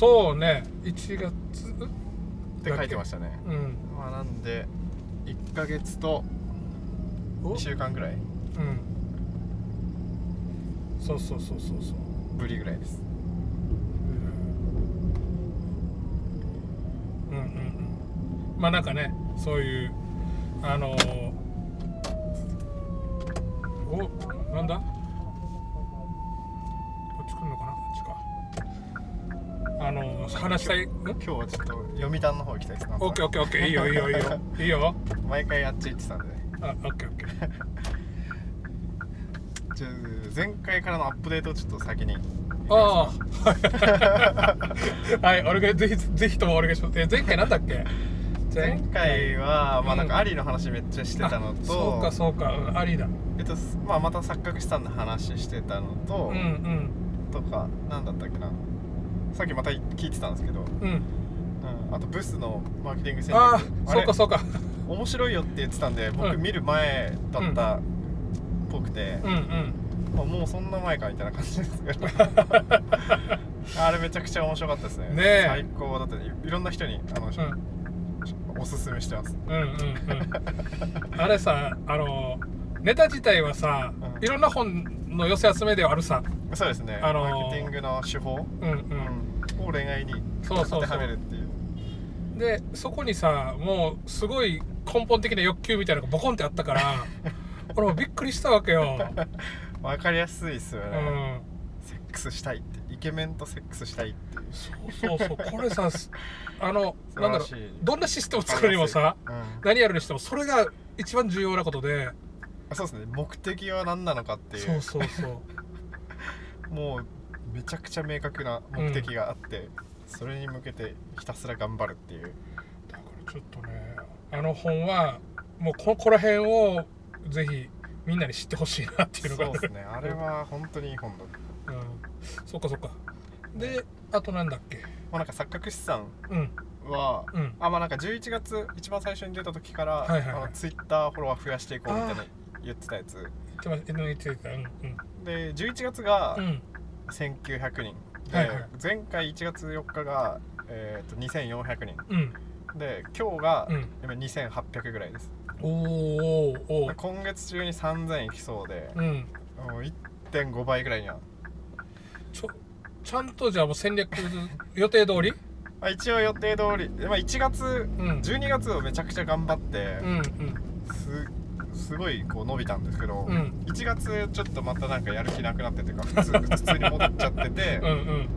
そうね。1月って書いてましたね。うん。まあなんで1ヶ月とお？2週間ぐらい。うん。そうそうそうそうそう。ぶりぐらいです。うんうんうん。まあなんかねそういうあのー、おなんだこっち来るのかなこっちかあのー、話したいん今日はちょっと読谷の方行きたいです。なオッケーオッケーオッケー。いいよいいよいいよ。いいよ。毎回あっち行ってたんで。ねあオッケーオッケー。じゃあ前回からのアップデートをちょっと先に。ああはい。俺がぜひぜひともお願いします。え前回なんだっけ？前回？は、まあなん。うんかアリの話めっちゃしてたのと、あそうかそうか、うん、ありだ。えっとまあ、また錯覚したんの話してたのと、うんうん。とかなんだったっけなさっきまた聞いてたんですけど、うん。うん、あとブスのマーケティング戦略。ああそうかそうか。面白いよって言ってたんで僕うん。見る前だったっぽくて、うんうん。まあもうそんな前かみたいな感じですけど。あれめちゃくちゃ面白かったですね。ねえ。最高だっていいろんな人にあの、うん。おすすめしてます。うんうんうん。あれさあのネタ自体はさ、うん。いろんな本の寄せ集めではあるさ。そうですね、あのーマーケティングの手法、うんうん、うん、を恋愛にそうそうそう。当てはめるっていう。でそこにさもうすごい根本的な欲求みたいなのがボコンってあったから 俺もびっくりしたわけよ、わかりやすいですようね、ん、セックスしたいって。イケメンとセックスしたいっていう。そうそうそう。これさす あの素なんだろう。どんなシステムを作るにもさうん。何やるにしてもそれが一番重要なことでそうですね。目的は何なのかっていう。そうそうそう。もうめちゃくちゃ明確な目的があって、それに向けてひたすら頑張るっていう。だからちょっとねあの本はもうここら辺をぜひみんなに知ってほしいなっていうのが。そうですね。あれは本当にいい本だ、うん、そっかそっか。であとなんだっけ？まあ、なんか錯覚資産うんは、うん。あまあなんか11月一番最初に出た時から、はいはいはい。あのツイッターフォロワー増やしていこうみたいな言ってたやつ。言ってた。うんで11月がうん。うん1900人。で、はいはい。前回1月4日が、えー、と2400人。うん。で今日がうん。今2800ぐらいです、おーおーお今月中に3000いきそうで、うん。もう1.5倍ぐらいには。ちょちゃんとじゃあもう戦略予定通り？ま あ一応予定通り、まあ、1月うん。12月をめちゃくちゃ頑張ってうんうんすすごいこう伸びたんですけど、うん。1月ちょっとまたなんかやる気なくなってっていうか普通 普通に戻っちゃっててうんうん。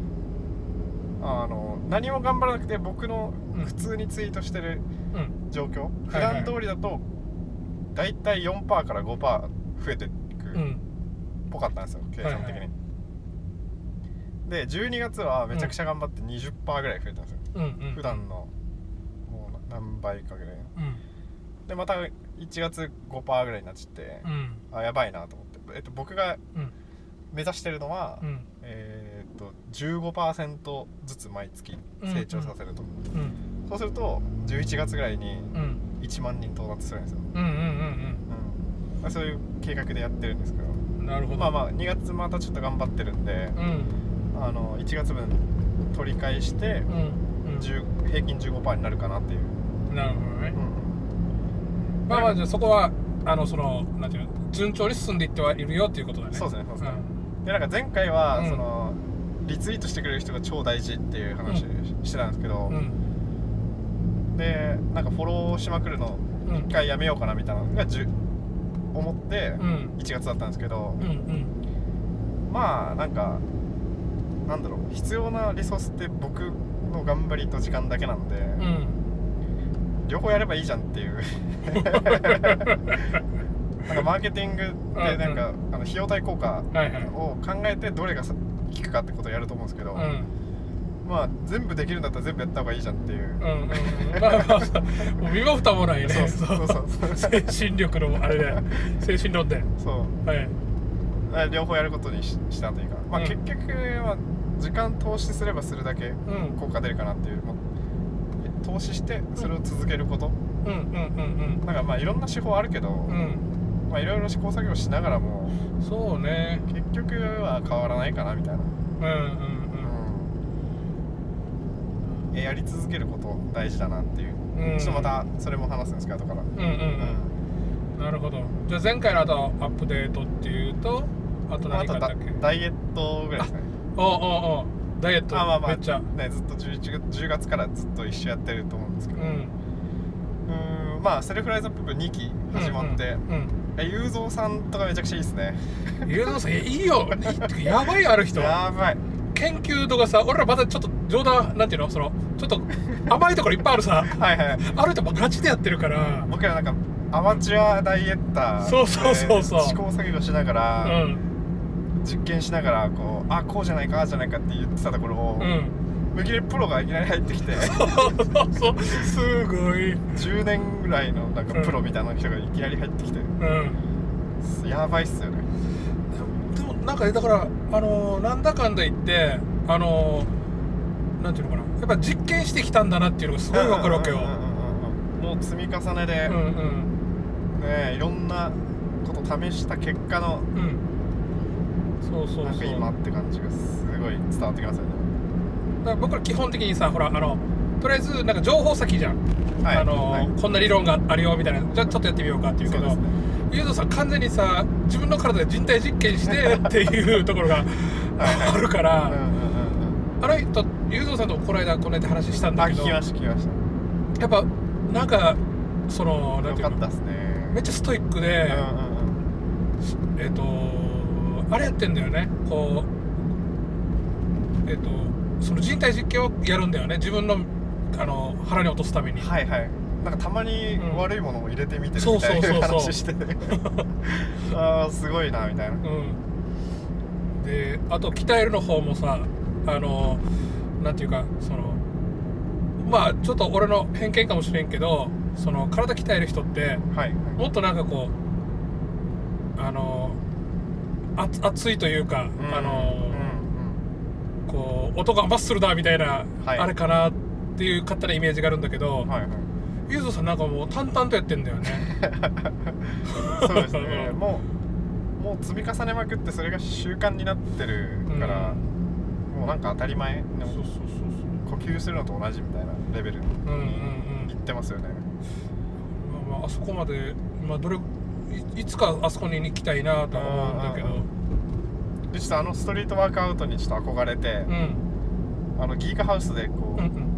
あの何も頑張らなくて僕のうん。普通にツイートしてるうん。状況、普はいはい。段通りだと大体4%から5%増えていくっうん。ぽかったんですよ計算的に、はいはいで12月はめちゃくちゃ頑張って20%ぐらい増えたんですよ、うんうん。普段のもう何倍かぐらいの。うん。でまた1月5%ぐらいになっちゃって、うん。あやばいなと思って、えっと、僕がうん。目指してるのは、うん。えーっと15%ずつ毎月成長させると、うん。そうすると11月ぐらいにうん。1万人到達するんですよ、うんうんうんうん。まあ、そういう計画でやってるんですけど。うんなるほど。まあまあ2月またちょっと頑張ってるんで、うん。あの1月分取り返してうん。うん。10平均15%になるかなっていう、なるほどね。うんまあまあじゃあそこはあのそのなんていうの順調に進んでいってはいるよっていうことだね。そうですねそうですね。でなんか前回は、うん。そのリツイートしてくれる人が超大事っていう話してたんですけど、うん。うんでなんかフォローしまくるのうん。一回やめようかなみたいなのがじゅ思ってうん。1月だったんですけど、うんうん。まあなんかなんだろう必要なリソースって僕の頑張りと時間だけなんで、うん両方やればいいじゃんっていう。なんかマーケティングでなんか、あの費用対効果を考えてどれがさ効くかってことをやると思うんですけど、うん。まあ全部できるんだったら全部やった方がいいじゃんっていう、うんうんうん。まあまあもう身も蓋もないね。そうそう。そうそう精神力のあれで精神論でそう。はい。あ両方やることにししたというか、まあ、うん。結局は時間投資すればするだけうん。効果出るかなっていうもう投資してそれを続けること、うんうんうんなんかまあいろんな手法あるけど、うん。うんまあいろいろ試行錯誤しながらもそうね。結局は変わらないかなみたいな、うんうんうん。えやり続けること大事だなっていう、うん。うんちょっとまたそれも話すんですけど後から、うんうんうん。なるほど。じゃあ前回のあとアップデートっていうとあと何かあったっけダイエットぐらいですね。おうおうおうダイエットあまあまあめっちゃ。ねずっと 11, 月10月からずっと一緒やってると思うんですけど。うん。うーんまあセルフライズアップ部2期始まって、うんえゆうぞうさんとかめちゃくちゃいいですね。うんゆうぞうさんいいよ。やばいある人。やばい。研究とかさ俺らまたちょっと冗談なんていうのそのちょっと甘いところいっぱいあるさ。はいはい。ある人もガチでやってるから。僕らなんかアマチュアダイエッターそうそうそうそう。で試行錯誤しながうら、ん実験しながらこうあこうじゃないかああじゃないかって言ってたところを、うん。無理やりプロがいきなり入ってきてすごい。10年ぐらいのなんかプロみたいな人がいきなり入ってきて、うん。やばいっすよね。でもなんかねだからあのーなんだかんだ言ってあのーなんていうのかな。やっぱ実験してきたんだなっていうのがすごいわかるわけよ。もう積み重ねで、うんうん。ねいろんなこと試した結果のうんそうそうなんか今って感じがすごい伝わってきますよね。だから僕ら基本的にさほらあのとりあえずなんか情報先じゃん、はい。あのーはい。こんな理論があるよみたいな。じゃあちょっとやってみようかっていうけどゆうぞさん完全にさ自分の体で人体実験して っていうところがはいあるから、うんうんうんうん。あの人ゆうぞさんとこの間この間話したんだけど。あ聞きました聞きましやっぱなんかそのたなんていうかったっすね。めっちゃストイックで、うんうん。えっ、とあれやってんだよね。こうえっ、とその人体実験をやるんだよね。自分のあの腹に落とすために、うんはいはい。なんかたまにうん。悪いものを入れてみてるみたいな話して。ああすごいなみたいな。うん、であと鍛えるの方もさあのなんていうかそのまあちょっと俺の偏見かもしれんけどその体鍛える人ってはい。もっとなんかこうあのあ熱いというか、あのうんこう音がマッスルだみたいな、はい。あれかなっていう勝手なイメージがあるんだけど、うんはいはい。ゆうぞさんなんかもう淡々とやってんだよね。そうですね。もうもう積み重ねまくってそれが習慣になってるから、もうなんか当たり前そうそうそう呼吸するのと同じみたいなレベルにそううんうんうん。いってますよね、まあまああそこまで、まあ、どれいいつかあそこに行きたいなとは思うんだけど。うんうんでちょっとあのストリートワークアウトにちょっと憧れてう、んあのギーカハウスでこう、うんうん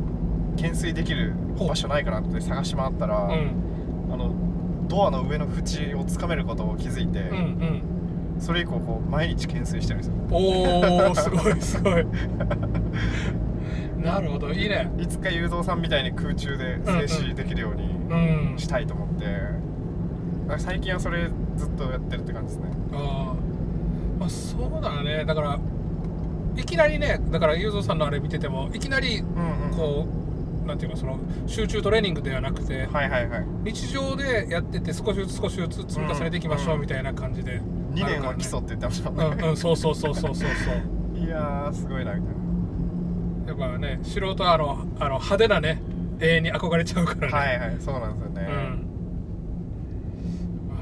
懸垂できる場所ないかなって探し回ったら、うん。あのドアの上の縁をつかめることを気づいて、うんうん。それ以降こう毎日懸垂してるんですよ。おおすごいすごい。なるほどいいね。いつか雄三さんみたいに空中で静止できるようにうんしたいと思って、だから最近はそれずっとやってるって感じですね。あー。まあそうだね。だからいきなりねだからゆうぞうさんのあれ見ててもいきなりうんうん。こうなんていうかその集中トレーニングではなくてはいはいはい。日常でやってて少しずつ少しずつ積み重ねていきましょうみたいな感じで、2年は基礎って言ってましたもんね、うんうんそうそうそうそうそうそう。いやーすごいなみたいな。やっぱね素人はあのあの派手なね永遠に憧れちゃうからね。はいはいそうなんですよね、うんま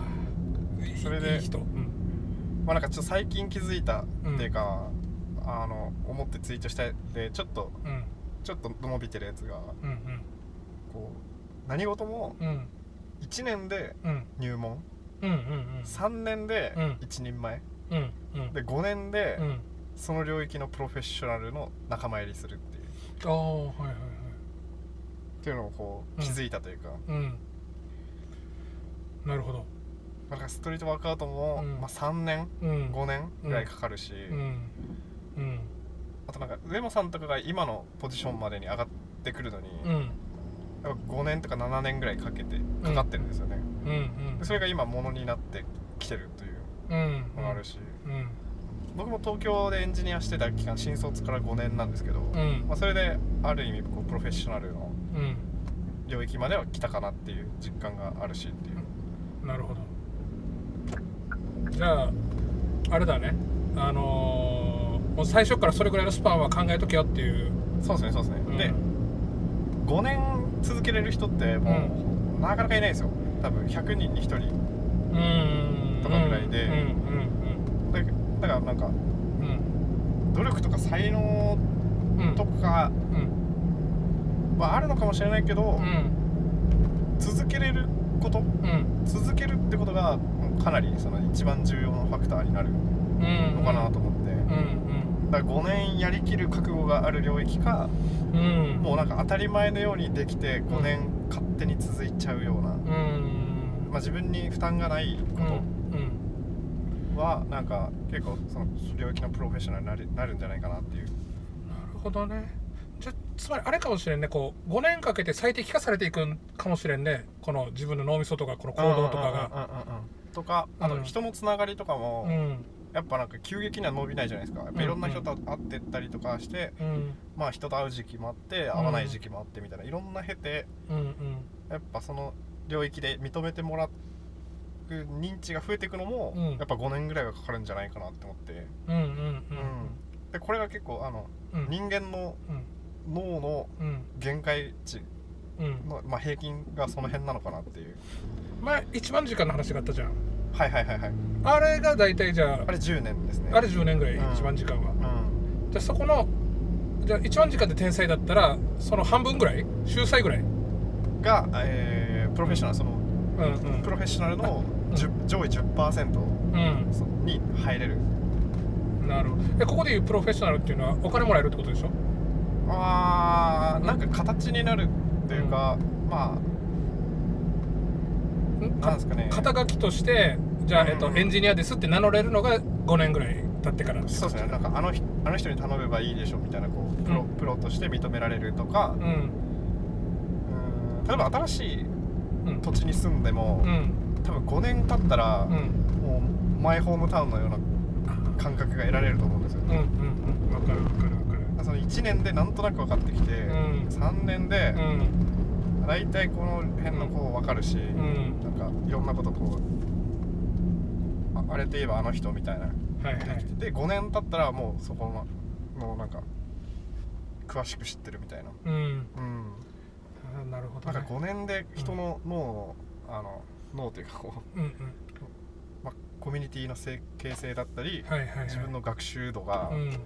あいいそれでいい人、うん。まあなんかちょっと最近気づいたっていうか、あの思ってツイートしたでちょっとうん。ちょっと伸びてるやつがうんこう何事もうん。うん1年でうん。入門。うんうん3年でうん。一人前。うんうん。うんで5年でうん。その領域のプロフェッショナルの仲間入りするっていう。ああはいはいはい。っていうのをこううん。気づいたというか、うん。なるほどなんかストリートワークアウトも、うん。まあ、3年うん。5年ぐらいかかるし、うん。うん。あとなんか上野さんとかが今のポジションまでに上がってくるのに、うん。やっぱ5年とか7年ぐらいかけてかかってるんですよね、うん。うん。でそれが今ものになってきてるといううん。のがあるし、うん。僕も東京でエンジニアしてた期間新卒から5年なんですけど、うん。まあ、それである意味こうプロフェッショナルのうん。領域までは来たかなっていう実感があるしっていう。なるほどじゃああれだね。あのーもう最初からそれぐらいのスパンは考えとけよっていう、そうですねそうですね、うん。で5年続けれる人ってもう、なかなかいないですよ。多分100人に1人。うん。とかぐらいで。うんだだからなんかうんうん。努力とか才能うんうんとかうん。はあるのかもしれないけど、うん続けれることうん続けるってことがうんかなりその一番重要なファクターになるうんのかなと思って、うんだから5年やりきる覚悟がある領域かうん。うんもうなんか当たり前のようにできて5年勝手に続いちゃうような、うん。まあ、自分に負担がないこうんうん。とはなんか結構その領域のプロフェッショナルになるなるんじゃないかなっていう。なるほどね。じゃつまりあれかもしれんね。こう5年かけて最適化されていくんかもしれんね。この自分の脳みそとかこの行動とかがとかあとうん人のつながりとかも、うん。やっぱなんか急激には伸びないじゃないですか。やっぱいろんな人と会ってったりとかして、うん。まあ人と会う時期もあって会わない時期もあってみたいな、いろんな経てうんうん。やっぱその領域で認めてもらう認知が増えていくのも、うん。やっぱ5年ぐらいはかかるんじゃないかなって思って、うんうん。うん。でこれが結構あのうん。人間のうん。脳のうん。限界値うん。の、まあ、平均がその辺なのかなっていう。前一番時間の話があったじゃん。はいはいはいはい。あれが大体じゃあれ10年ですね。ああれ10年ぐらいうん。一番時間は。うん。じゃあそこのじゃあ一番時間で天才だったらその半分ぐらい秀才ぐらい。が、えープロフェッショナルそのうんうん。プロフェッショナルのうん。10上位10%うん。に入れる。なるほど。えここでいうプロフェッショナルっていうのはお金もらえるってことでしょ？あーなんか形になるっていうか、まん。あなんですかね。肩書きとしてじゃあ、えっとうん。エンジニアですって名乗れるのが5年ぐらい経ってからそうですね。なんかあの人あの人に頼めばいいでしょみたいなこうプロ,、うん。プロとして認められるとか。うん。うん。例えば新しいうん。土地に住んでも、うん。多分5年経ったら、うん。もうマイホームタウンのような感覚が得られると思うんですよ、うんうんうん。わかるわかるわかるその1年でなんとなく分かってきて、ん。3年でうん。大体この辺のこう分かるし、ん。なんかいろんなことこうああれといえばあの人みたいな。はいはい。で5年経ったらもうそこののなんか詳しく知ってるみたいな。うん。うん。あなるほど、ね、なんか5年で人の脳の、あの脳というかこう、うんうん。まあ、コミュニティのせ形成だったり、はいはいはい。自分の学習度がうん。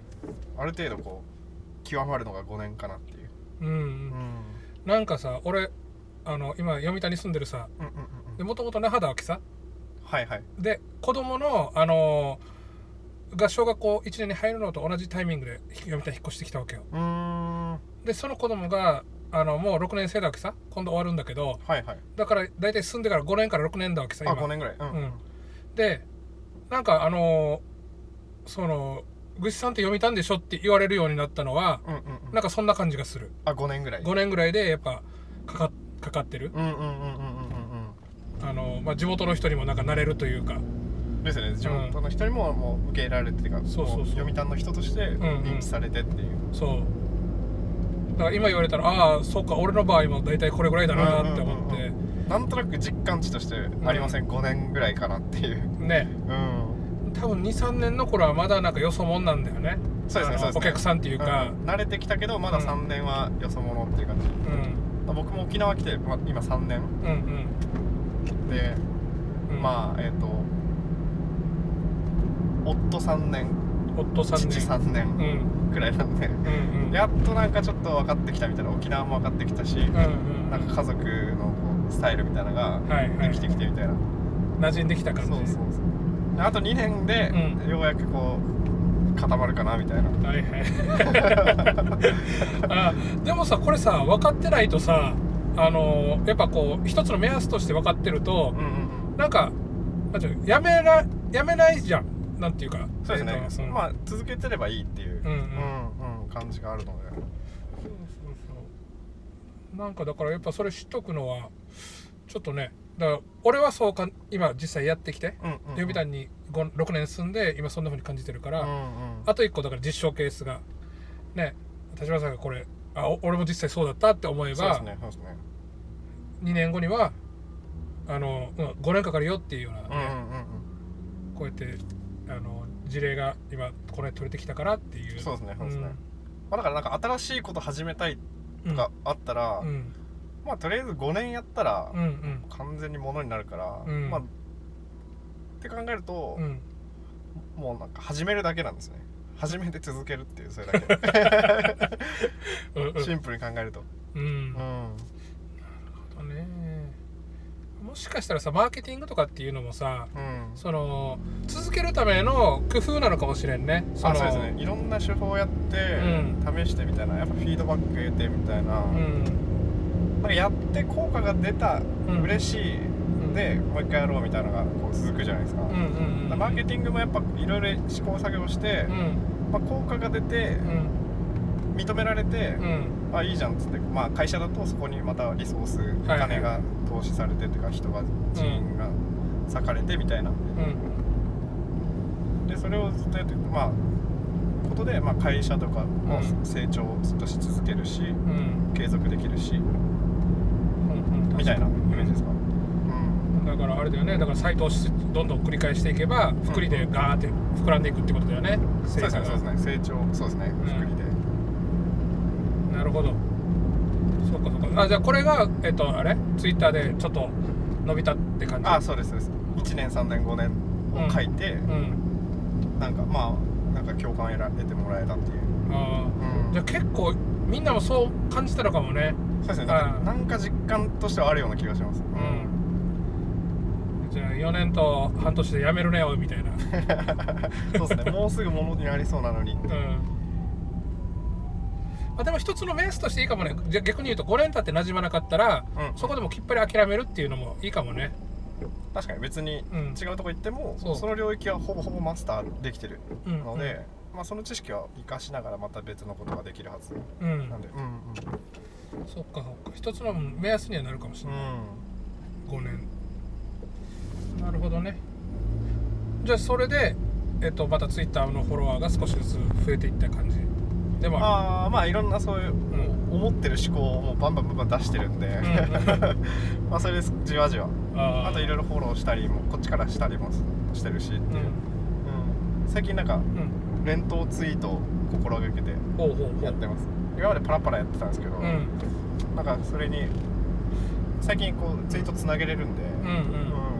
ある程度こう極まるのが5年かなっていう、うんううん。んなんかさ俺あの今読谷に住んでるさもともと那覇だわけさはいはい。で子供のあのが小学校1年に入るのと同じタイミングで読谷引っ越してきたわけよ。でその子供があのもう6年生だわけさ。今度終わるんだけど。いはい。だから大体住んでから5年から6年だわけさあ今5年ぐらい。うん、うん。でなんかあのその「ぐしさんって読みたんでしょ?」って言われるようになったのはうんうんうん。なんかそんな感じがする。あ5年ぐらい5年ぐらいでやっぱかかかかってる。うんうんうんうんうんうん。あの、まあ、地元の人にもなんかなれるというか。うんですよね。地元の人にももう受け入れられてっていうかそうそうそう。も読谷の人としてんうん。認知されてっていう、そう。だから今言われたらああそうか俺の場合も大体これぐらいだなって思って、うんうんなんとなく実感値としてありません、5年ぐらいかなっていう。ね。うん多分23年の頃はまだなんかよそもんなんだよね。そうですねそうですね。お客さんっていうか、うん。慣れてきたけどまだうん3年はよそ者っていう感じ、うん、まあ僕も沖縄来て、まあ、今3年。うんうん。で、うん。まあえっ、と夫3年。夫さん父ね3う年ん。くらいなんで、うんうん。やっとなんかちょっと分かってきたみたいな沖縄も分かってきたし、うんうんなんか家族のこうスタイルみたいなのがはいはいできてきてみたいな、馴染んできた感じ。そうそうそう。であと2年で、うん。ようやくこう固まるかなみたいな。はいはい。あでもさこれさ分かってないとさあのやっぱこう一つの目安として分かってるとうんうんうん。なんかなんていうのやめなやめないじゃん。なんていうか。そうですね。えっ、とん。まあ続けてればいいっていう、うんうん。うんうん感じがあるので。そうそうそう。なんかだからやっぱそれ知っとくのはちょっとねだから俺はそうか今実際やってきてうんうんうん。読谷に5 6年住んで今そんな風に感じてるから、うんうんあと1個だから実証ケースがね田島さんがこれあお俺も実際そうだったって思えそうですば、ねそうですね。2年後にはあの、うん、5年かかるよっていうような、うんうんうんこうやってあの事例が今これ取れてきたからっていう。そうですねそうですねまあ、だからなんか新しいこと始めたいうんとかあったら、うんまあとりあえず5年やったらうんうん。完全にものになるから、うん。まあって考えると、うん。もうなんか始めるだけなんですね。始めて続けるっていうそれだけ。シンプルに考えると。うん。うんなるほどね。もしかしたらさマーケティングとかっていうのもさうん。その続けるための工夫なのかもしれんね。そうですね。いろんな手法やって、試してみたいな。やっぱフィードバック得てみたいな,、うんかやって効果が出た、うん。嬉しい。でもう一回やろうみたいなのがこう続くじゃないですか,、うんうんうん。マーケティングもやっぱいろいろ試行錯誤して、うん。まあ、効果が出てうん。認められて、うん。あいいじゃんっつって、まあ、会社だとそこにまたリソースおはいはい。金が投資されてというか人が人員が割かれてみたいな。うん。でそれをずっとやってまあことで、まあ、会社とかもうん。成長をずっとし続けるしうん。継続できるしうんみたいなイメージですか？うん。だからあれだよね。だからサイトどんどん繰り返していけば福利でガーって膨らんでいくってことだよね。そうですねそうですね。ね成長。そうですね。ん。福利で。なるほど。そうかそうか。あじゃあこれがえっとあれ？ツイッターでちょっと伸びたって感じ？あそうですそうです。1年3年5年を書いて、うん。なんかまあなんか共感を得ら得てもらえたっていう、あうん。あじゃあ結構みんなもそう感じたのかもねそうですね。なん。あかなんか実感としてはあるような気がします。うん。じゃあ4年と半年で辞めるねよみたいな。そうですね。もうすぐものになりそうなのに。うん。まあ、でも一つの目安としていいかもね。じゃあ逆に言うと5年経って馴染まなかったら、うん。そこでもきっぱり諦めるっていうのもいいかもね。確かに別にうん。違うとこ行っても、そう。その領域はほぼほぼマスターできてるうん。ので、まあ、その知識は活かしながらまた別のことができるはず。うん、うんなんでうんそっかそっか。一つの目安にはなるかもしれない、5年。なるほどね。じゃあそれで、えっと、またツイッターのフォロワーが少しずつ増えていった感じ。でもあああまあいろんなそういう、ん。思ってる思考をもうバンバンバンバン出してるんで、ん まあそれでじわじわ。るあといろいろフォローしたりもこっちからしたりもしてるしっていう、うん。うん。最近なんかうん連投ツイートを心がけてやってます。今までパラパラやってたんですけど、うん。なんかそれに最近こうツイートつなげれるんで、うんうん。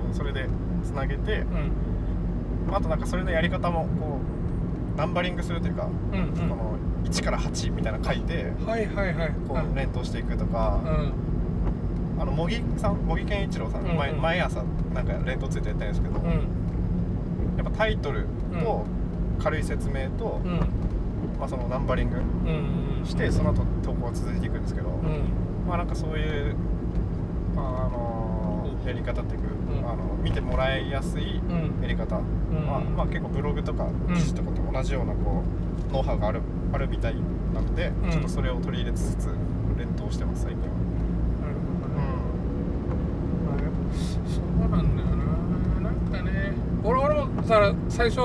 うんそれでつなげてうん。あとなんかそれのやり方もこうナンバリングするというか、うんうん。この1から8みたいなの書いてはいはいはい。こう連投していくとか、うん。あの茂木さん茂木健一郎さん、うんうん。毎毎朝なんか連投ついてやってるんですけど、うん。やっぱタイトルと軽い説明と、うん。まあ、そのナンバリングうん。うんしてその後投稿が続いていくんですけど、うん。まあなんかそういうあのやり方っていうか、うん。あの見てもらいやすいうん。やり方、ん。まあ、まあ結構ブログとかうん。記事とかと同じようなこうノウハウがあるあるみたいなので、うん。ちょっとそれを取り入れつつ連投してます最近は。なるほどね。そうなんだよな。なんかね俺俺もさ最初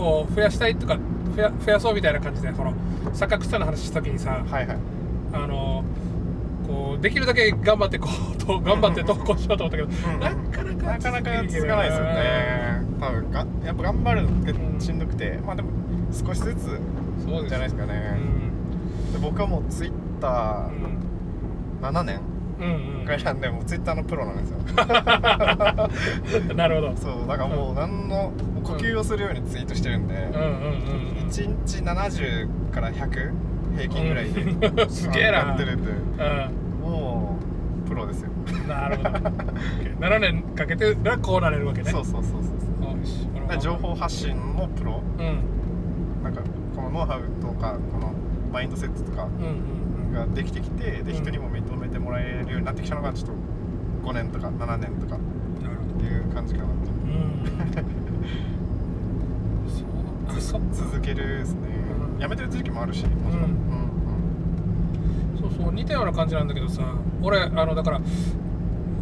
こう増やしたいとか増や増やそうみたいな感じでこの錯覚したの話した時にさはいはい。あのこうできるだけ頑張ってこうと頑張って投稿しようと思ったけど、うんなかなかなかなか続かないですよね。多分がやっぱ頑張るのがしんどくて、まあでも少しずつじゃないですかね、で僕はもうツイッタうーん。7年うんうん。で、もうツイッターのプロなんですよ。う んなるほど。そうだからもう何の呼吸をするようにツイートしてるんで、うん。うんうんうん1日70から100平均ぐらいで、うん。すげえな。やってるんでうもうプロですよ。んなるほど。7年かけてらこうなれるわけね。そうそうそうそうよしこれは。だから情報発信もプロ。うん。なんかこのノウハウとかこのマインドセットとかうんうんができてきてでうん。人にも認めてもらえるようになってきたのがちょっと5年とか7年とかっていう感じかなとどうん。そう続けるですね。うん。やめてる時期もあるしもちろん、うん。そうそう似たような感じなんだけどさ俺あのだから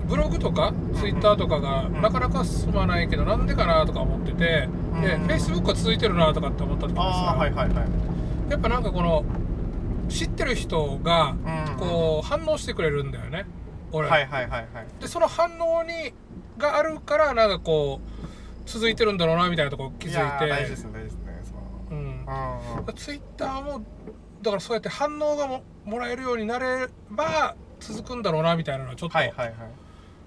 ブログとかツイッターとかがうん。なかなか進まないけどなんでかなとか思っててでうんフェイスブックは続いてるなとかって思った時にさはいはいはい。やっぱなんかこの知ってる人がうんこう反応してくれるんだよね。俺、はいはいはいはい。でその反応にがあるからなんかこう続いてるんだろうなみたいなところ気づいて。やー大事ですね大事ですねうん。うんツイッターもだからそうやって反応がももらえるようになれば続くんだろうなみたいなのはちょっと、はいはいはい。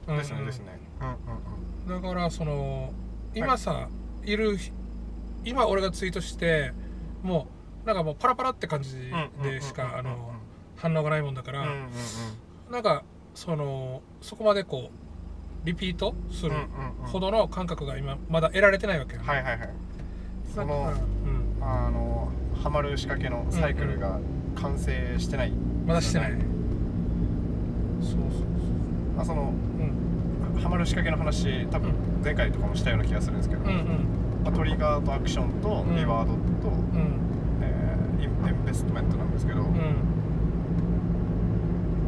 うんうん。ですね。ですねうんうん。だからその今さ、い、る今俺がツイートしてもうなんかもうパラパラって感じうんでしか反応がないもんだから、うんうんうん。なんかそのそこまでこうリピートするうんうんうん。ほどの感覚が今まだ得られてないわけよ、はいはいはい。そのうん、あのハマる仕掛けのサイクルが完成してない。まだしてない。そうそうあそのそううん。ハマる仕掛けの話多分前回とかもしたような気がするんですけど、うんうん。まあ、トリガーとアクションとうん。リワードと、うんえーインインベストメントなんですけど、うん。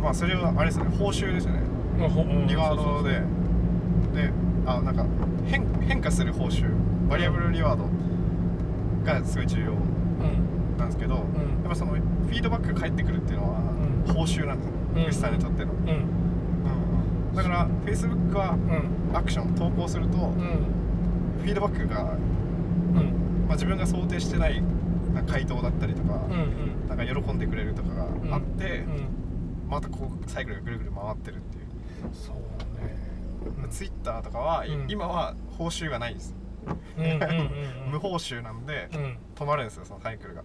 まあそれはあれですね報酬ですよね。リワードで。であなんか変変化する報酬。バリアブルリワードがすごい重要なんですけど、ん。やっぱそのフィードバックが返ってくるっていうのはうん。報酬なんですよ、うん。さんにとっての、うんうん。だから Facebook はうん。アクション投稿すると、うん。フィードバックが、うん。まあ、自分が想定してない回答だったりとか、うんうん。なんか喜んでくれるとかがあって、うん。またこうサイクルがぐるぐる回ってるっていう、そうね。うん Twitter とかは、いうん。今は報酬がないです、うんうんうんうん。無報酬なんで、うん。止まるんですよそのサイクルが。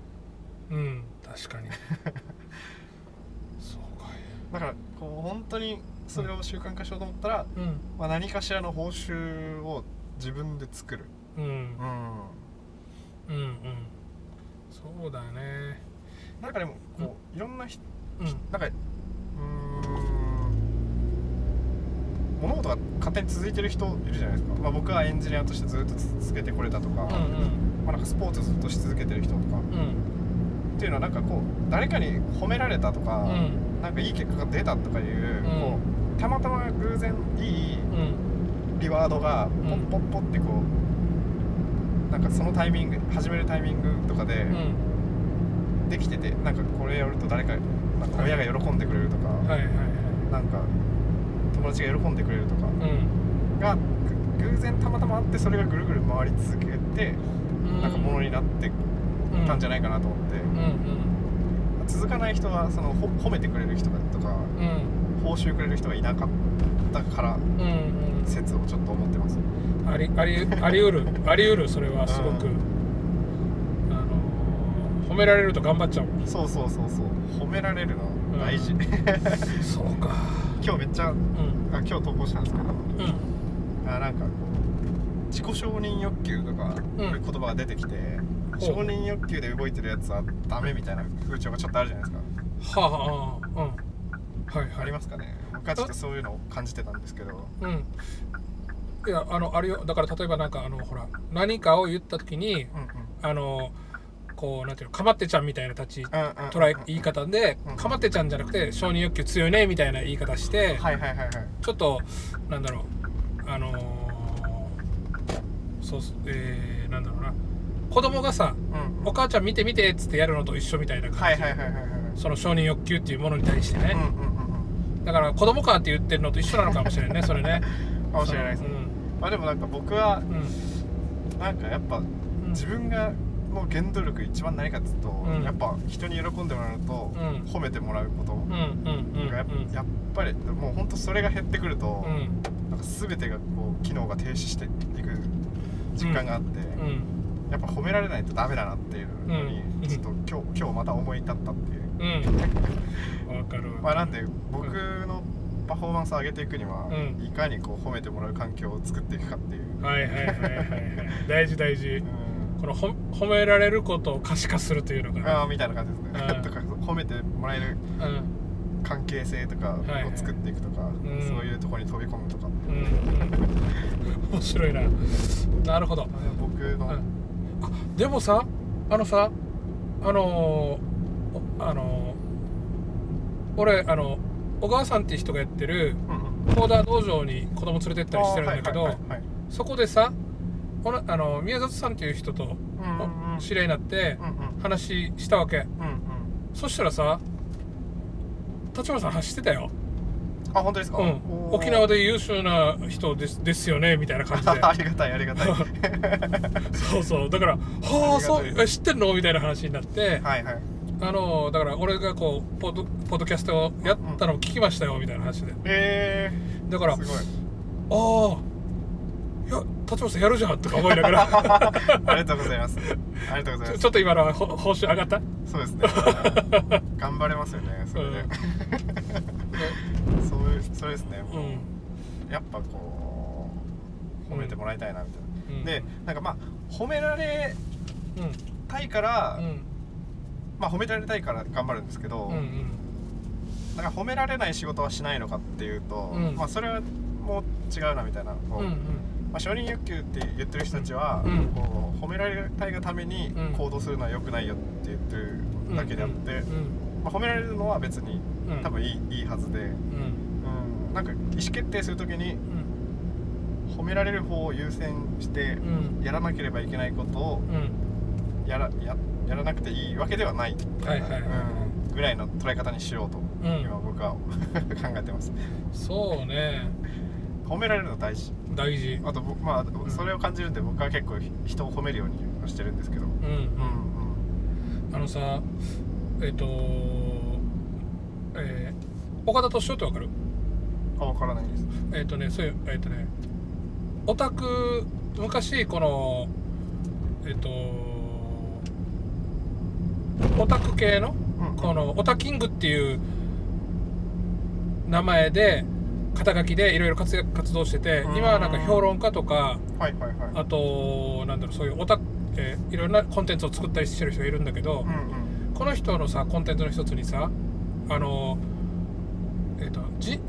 うん。確かに。そうか。だからこう本当にそれを習慣化しようと思ったら、うん。まあ、何かしらの報酬を自分で作る、うん。うん、うんうんそうだね。なんかでもこう、いろんな人うん。なんかうーん物事が勝手に続いてる人いるじゃないですか、まあ、僕はエンジニアとしてずっと続けてこれたとか,、うんまあ、なんかスポーツずっとし続けてる人とか。うん。うんっていうのはなんかこう誰かに褒められたとか、うん。なんかいい結果が出たとかいう,、ん。こうたまたま偶然いいうん。リワードがポうん。ッポッポってこうなんかそのタイミング始めるタイミングとかでうん。できててなんかこれやると誰かなんか親が喜んでくれるとか、はいはいはい。なんか友達が喜んでくれるとかうん。がぐ偶然たまたまあってそれがぐるぐる回り続けてなんかものになってたんじゃないかなと思って、続かない人はそのほ褒めてくれる人とかうん。報酬くれる人がいなかったから説をちょっと思ってますありありあり得るあり得るそれはすごく、うあのー褒められると頑張っちゃうもん。そうそうそうそう。褒められるの大事、う そうか。今日めっちゃうん。あ今日投稿したんですけど。うん。あなんかこう自己承認欲求とかうん。言葉が出てきて、承認欲求で動いてるやつはダメみたいな風潮がちょっとあるじゃないですか。はあはあうん。はいはい。ありますかね。僕はちょっとそういうのを感じてたんですけど。うんいやあのあるよ。だから例えばなんかあのほら何かを言った時にうんうん。あのこうなんていうのかまってちゃんみたいな立ちうんうんうん捉え言い方でうんかまってちゃんじゃなくて承認欲求強いねみたいな言い方してはいはいはいはいちょっとなんだろうあのーそうえー、なんだろうな。子供がさうん。お母ちゃん見て見てっつってやるのと一緒みたいな感じ、はいはいはいはいはいその承認欲求っていうものに対してね、うんうんうんだから子供かって言ってるのと一緒なのかもしれんねそれね。うんかもしれないですうんまあでもなんか僕はうん。なんかやっぱうん。自分がの原動力一番何かっていうと、うん。やっぱ人に喜んでもらうと、うん。褒めてもらうこと。がやっ,、ぱりもう本当それが減ってくると、うん。なんか全てがこう機能が停止していく実感があって、うん。やっぱ褒められないとダメだなっていうのに、うん。ちょっと今日今日また思い立ったっていう、うん。わかるわまあなんで僕のパフォーマンスを上げていくには、うん。いかにこう褒めてもらう環境を作っていくかっていう、はいはいはいはい。はい大事大事。うん。このほ褒められることを可視化するというのかなあーみたいな感じですね、うん。とか褒めてもらえるうん。関係性とかをはいはい作っていくとか、うんそういうところに飛び込むとか、うんう。ん。面白いな。なるほど。僕の、うん。あでもさあのさあのーおあのー俺あの小川さんっていう人がやってるコーダー道場に子供連れてったりしてるんだけどそこでさあの宮里さんっていう人と知り合いになって話したわけ。そしたらさ立花さん走ってたよ。あ本当ですか、うん、沖縄で優秀な人ですですよねみたいな感じで。ありがたいありがたい。は そうそう。だから「はあそうえ知ってんの?」みたいな話になって。いはいあのだから俺がこうポッドポッドキャストをやったのを聞きましたよみたいな話で。えだからー、すごい。ああいや立本さんやるじゃんとか思いながら。ありがとうございます。ありがとうございます。ちょっと今のはほ報酬上がった？そうですね。頑張れますよねそれで、そういうそれですね。もう、うん。やっぱこう褒めてもらいたいなみたいな、うん。でなんかまあ褒められうん。たいから、うんまあ褒められたいから頑張るんですけど、うんうん。なんか褒められない仕事はしないのかっていうと、うん。まあそれはもう違うなみたいな、こううんうん。まあ、承認欲求って言ってる人たちは、うん。こう褒められたいがためにうん。行動するのは良くないよって言ってるだけであって、うんまあ、褒められるのは別にうん。多分いい,、いいはずで、うん。うん、なんか意思決定する時にうん。褒められる方を優先してうん。やらなければいけないことをうん。やらややらなくていいわけではない。はいはい。はいうん。ぐらいの捉え方にしようと、うん。今僕は。考えてます。そうね。褒められるの大事。大事。あと僕まあん。それを感じるんで僕は結構人を褒めるようにしてるんですけど。うんうん。うんあのさえっ、とえー岡田敏夫ってわかる？あ分からないです。えっ、とねそういうえっ、とねオタク昔このえっ、とオタク系のうん。このオタキングっていう名前で肩書きでいろいろ活躍活動しててうん。今はなんか評論家とかはいはいはい。あとなんだろうそういうオタ、えーいろんなコンテンツを作ったりしてる人がいるんだけど、うんうん。この人のさコンテンツの一つにさあのえっ、とじん？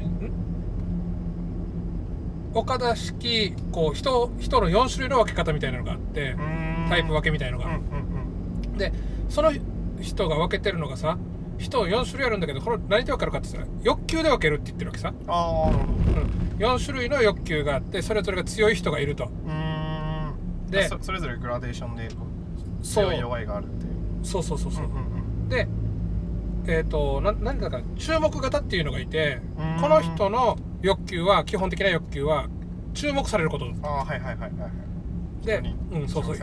岡田式こう人人の4種類の分け方みたいなのがあってタイプ分けみたいなのが、うんうん。でその人が分けてるのがさ人4種類あるんだけどこれ何で分かるかって言ったら欲求で分けるって言ってるわけさ、うんあうん、4種類の欲求があってそれぞれが強い人がいると。うーん。でそそれぞれグラデーションで強い弱いがあるっていう。そうそうそうそう、うんうんでえっ、とな何だか注目型っていうのがいてうん。この人の欲求は基本的な欲求は注目されること。ああはいはいはいはいはい。で人にうんそうそう。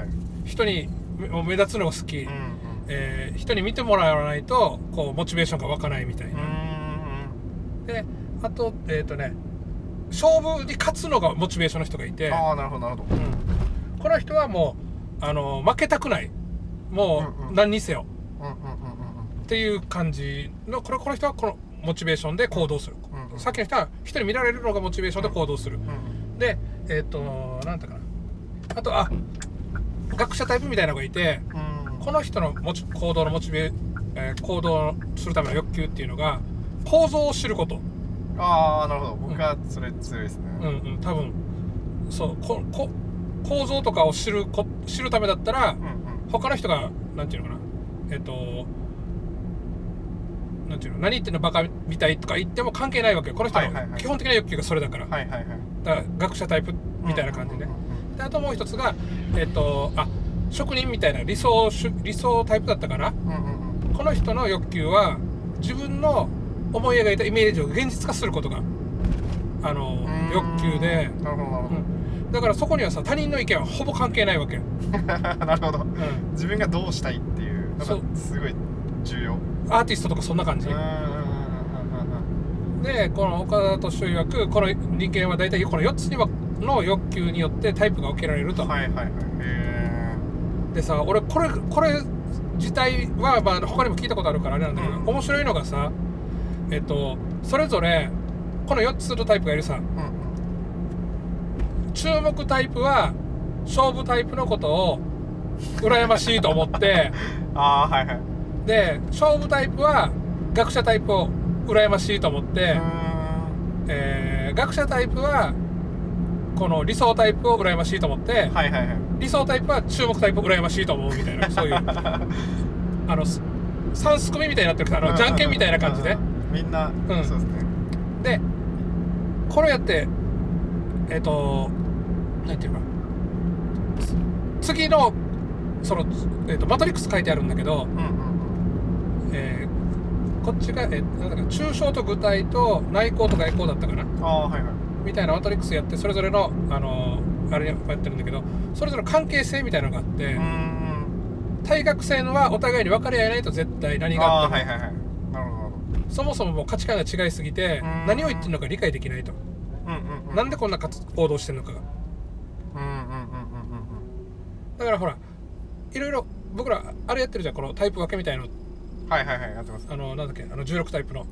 人に目目立つのが好き、うんうんえー人に見てもらわないとこうモチベーションが湧かないみたいうな、んであとえっ、とね勝負に勝つのがモチベーションの人がいて、ああなるほどなるほど。うん。この人はもうあの負けたくない。もう何にせよ。うんうんうんっていう感じのこのこの人はこのモチベーションで行動する、うんうん。さっきの人は人に見られるのがモチベーションで行動する、うんうん。でえっ、となんだかな。あとあ学者タイプみたいなのがいて。うんうんこの人のモチ行動のモチベ、えー行動するための欲求っていうのが構造を知ること。ああなるほど。僕はそれ強いですね。うんうん。多分そうここ構造とかを知るこ知るためだったらうんうん。他の人がなんていうのかな。えっ、となんていうの？何言ってんのバカみたいとか言っても関係ないわけよ。この人の基本的な欲求がそれだから、はいはいはい。だから学者タイプみたいな感じで,、うんうん。であともう一つがえっ、とあ職人みたいな理想主理想タイプだったかなうんうんうん。この人の欲求は自分の思い描いたイメージを現実化することがあのうん。欲求で、なるほどなるほうん。だからそこにはさ他人の意見はほぼ関係ないわけ、なるほど。自分がどうしたいっていうのがそう。すごい重要。アーティストとかそんな感じ。うんうんうんうんでこの岡田敏夫曰くこの人間は大体この4つにはの欲求によってタイプが分けられると、うんはいはいはい。へでさ俺これこれ自体は、まあ、他にも聞いたことあるからあれなんだけど、うん。面白いのがさえっとそれぞれこの4つのタイプがいるさ。えうん。うん注目タイプは勝負タイプのことを羨ましいと思って。ああはいはい。で勝負タイプは学者タイプを羨ましいと思って、えー学者タイプはこの理想タイプを羨ましいと思って、はいはいはい。理想タイプは注目タイプを羨ましいと思うみたいな そういうあのす三すくみみたいになってるからあのじゃんけんみたいな感じで。うんみんな、ん。そうですね。でこれやってえっ、と何ていうかつ次のその、えーとマトリックス書いてあるんだけど、うんうんえーこっちがえなんだか抽象と具体と内向と外向だったかな。ああはいはいみたいなマトリックスやってそれぞれのあのあれやってるんだけどそれぞれ関係性みたいなのがあって、対角線はお互いに分かり合えないと絶対何がああってそもそももう価値観が違いすぎてうん。何を言ってるのか理解できないと、どうんうんうん。なんでこんな活行動してるのか。がだからほらいろいろ僕らあれやってるじゃんこのタイプ分けみたいの。うんはいはいはいやってます。あのなんだっけあの16タイプの、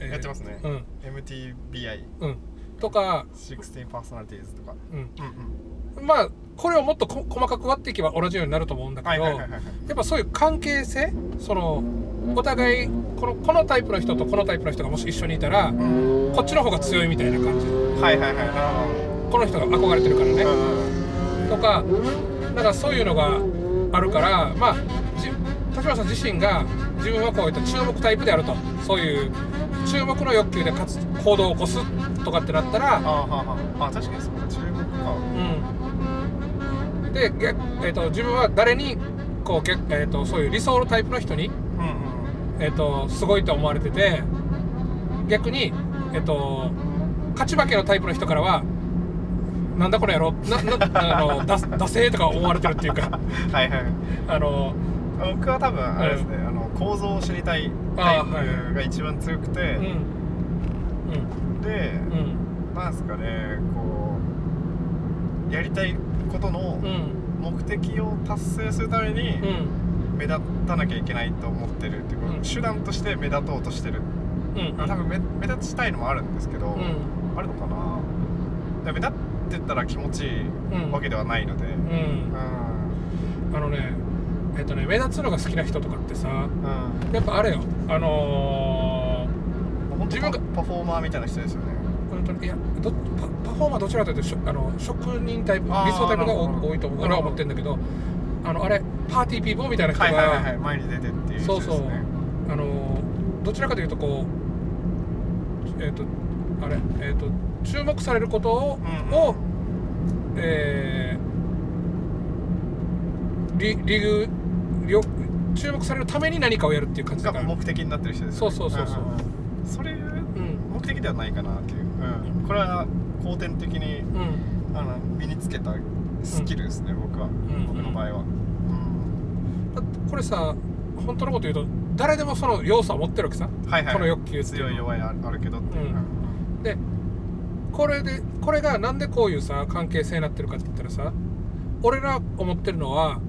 えーやってますね。うん。MTBI うんとか、16 personalities とか。うん、うんうん。まあこれをもっとこ細かく割っていけば同じようになると思うんだけど、やっぱそういう関係性そのお互いこのこのタイプの人とこのタイプの人がもし一緒にいたらうん。こっちの方が強いみたいな感じ。はいはいはいこの人が憧れてるからね、とかなんかそういうのがあるからまあじ田島さん自身が自分はこういった注目タイプであると。そういう注目の欲求でかつ行動を起こすとかってなったら。ああはあはああ確かにそうか注目か。うん。で逆、えー、と自分は誰にこう逆、えー、とそういう理想のタイプの人に、うんうんえー、とすごいと思われてて逆に、えー、と勝ち負けのタイプの人からはなんだこれやろななあのだダセーとか思われてるっていうか。はいはい。あの僕は多分あれですね、あの構造を知りたいタイプが一番強くて、うん。で、うん。なんですかねこうやりたいことのうん。うん目的を達成するためにうん。目立たなきゃいけないと思ってるっていうか、うん。手段として目立とうとしてる、うん。あ多分目目立ちたいのもあるんですけど、うん。あるのかな。で目立ってったら気持ちいいうん。わけではないので、うん。うん。あのねえっとね目立つのが好きな人とかってさうん。やっぱあれよ。あの本当自分がパパフォーマーみたいな人ですよね。いやどパパフォーマーどちらかというとあの職人タイプ理想タイプが多いと僕なるほど。らは思ってるんだけどあのあれパーティーピーポーみたいな人が、はいはいはいはい前に出てっていうね。そうそう。あのどちらかというとこうえっ、とあれえっ、と注目されることを,、うんをえー、理理由注目されるために何かをやるっていう感じだがから目的になってる人ですね。うそうそうそう。んんん。それうん。目的ではないかなっていう、うん、これは後天的にうん。あの身につけたスキルですね、僕は、ん僕の場合は、うんこれさ本当のこと言うと誰でもその要素は持ってるわけさ。はいはい。この欲求っていう強い弱いああるけどっていう、うん。でこれでこれがなんでこういうさ関係性になってるかって言ったらさ俺ら思ってるのは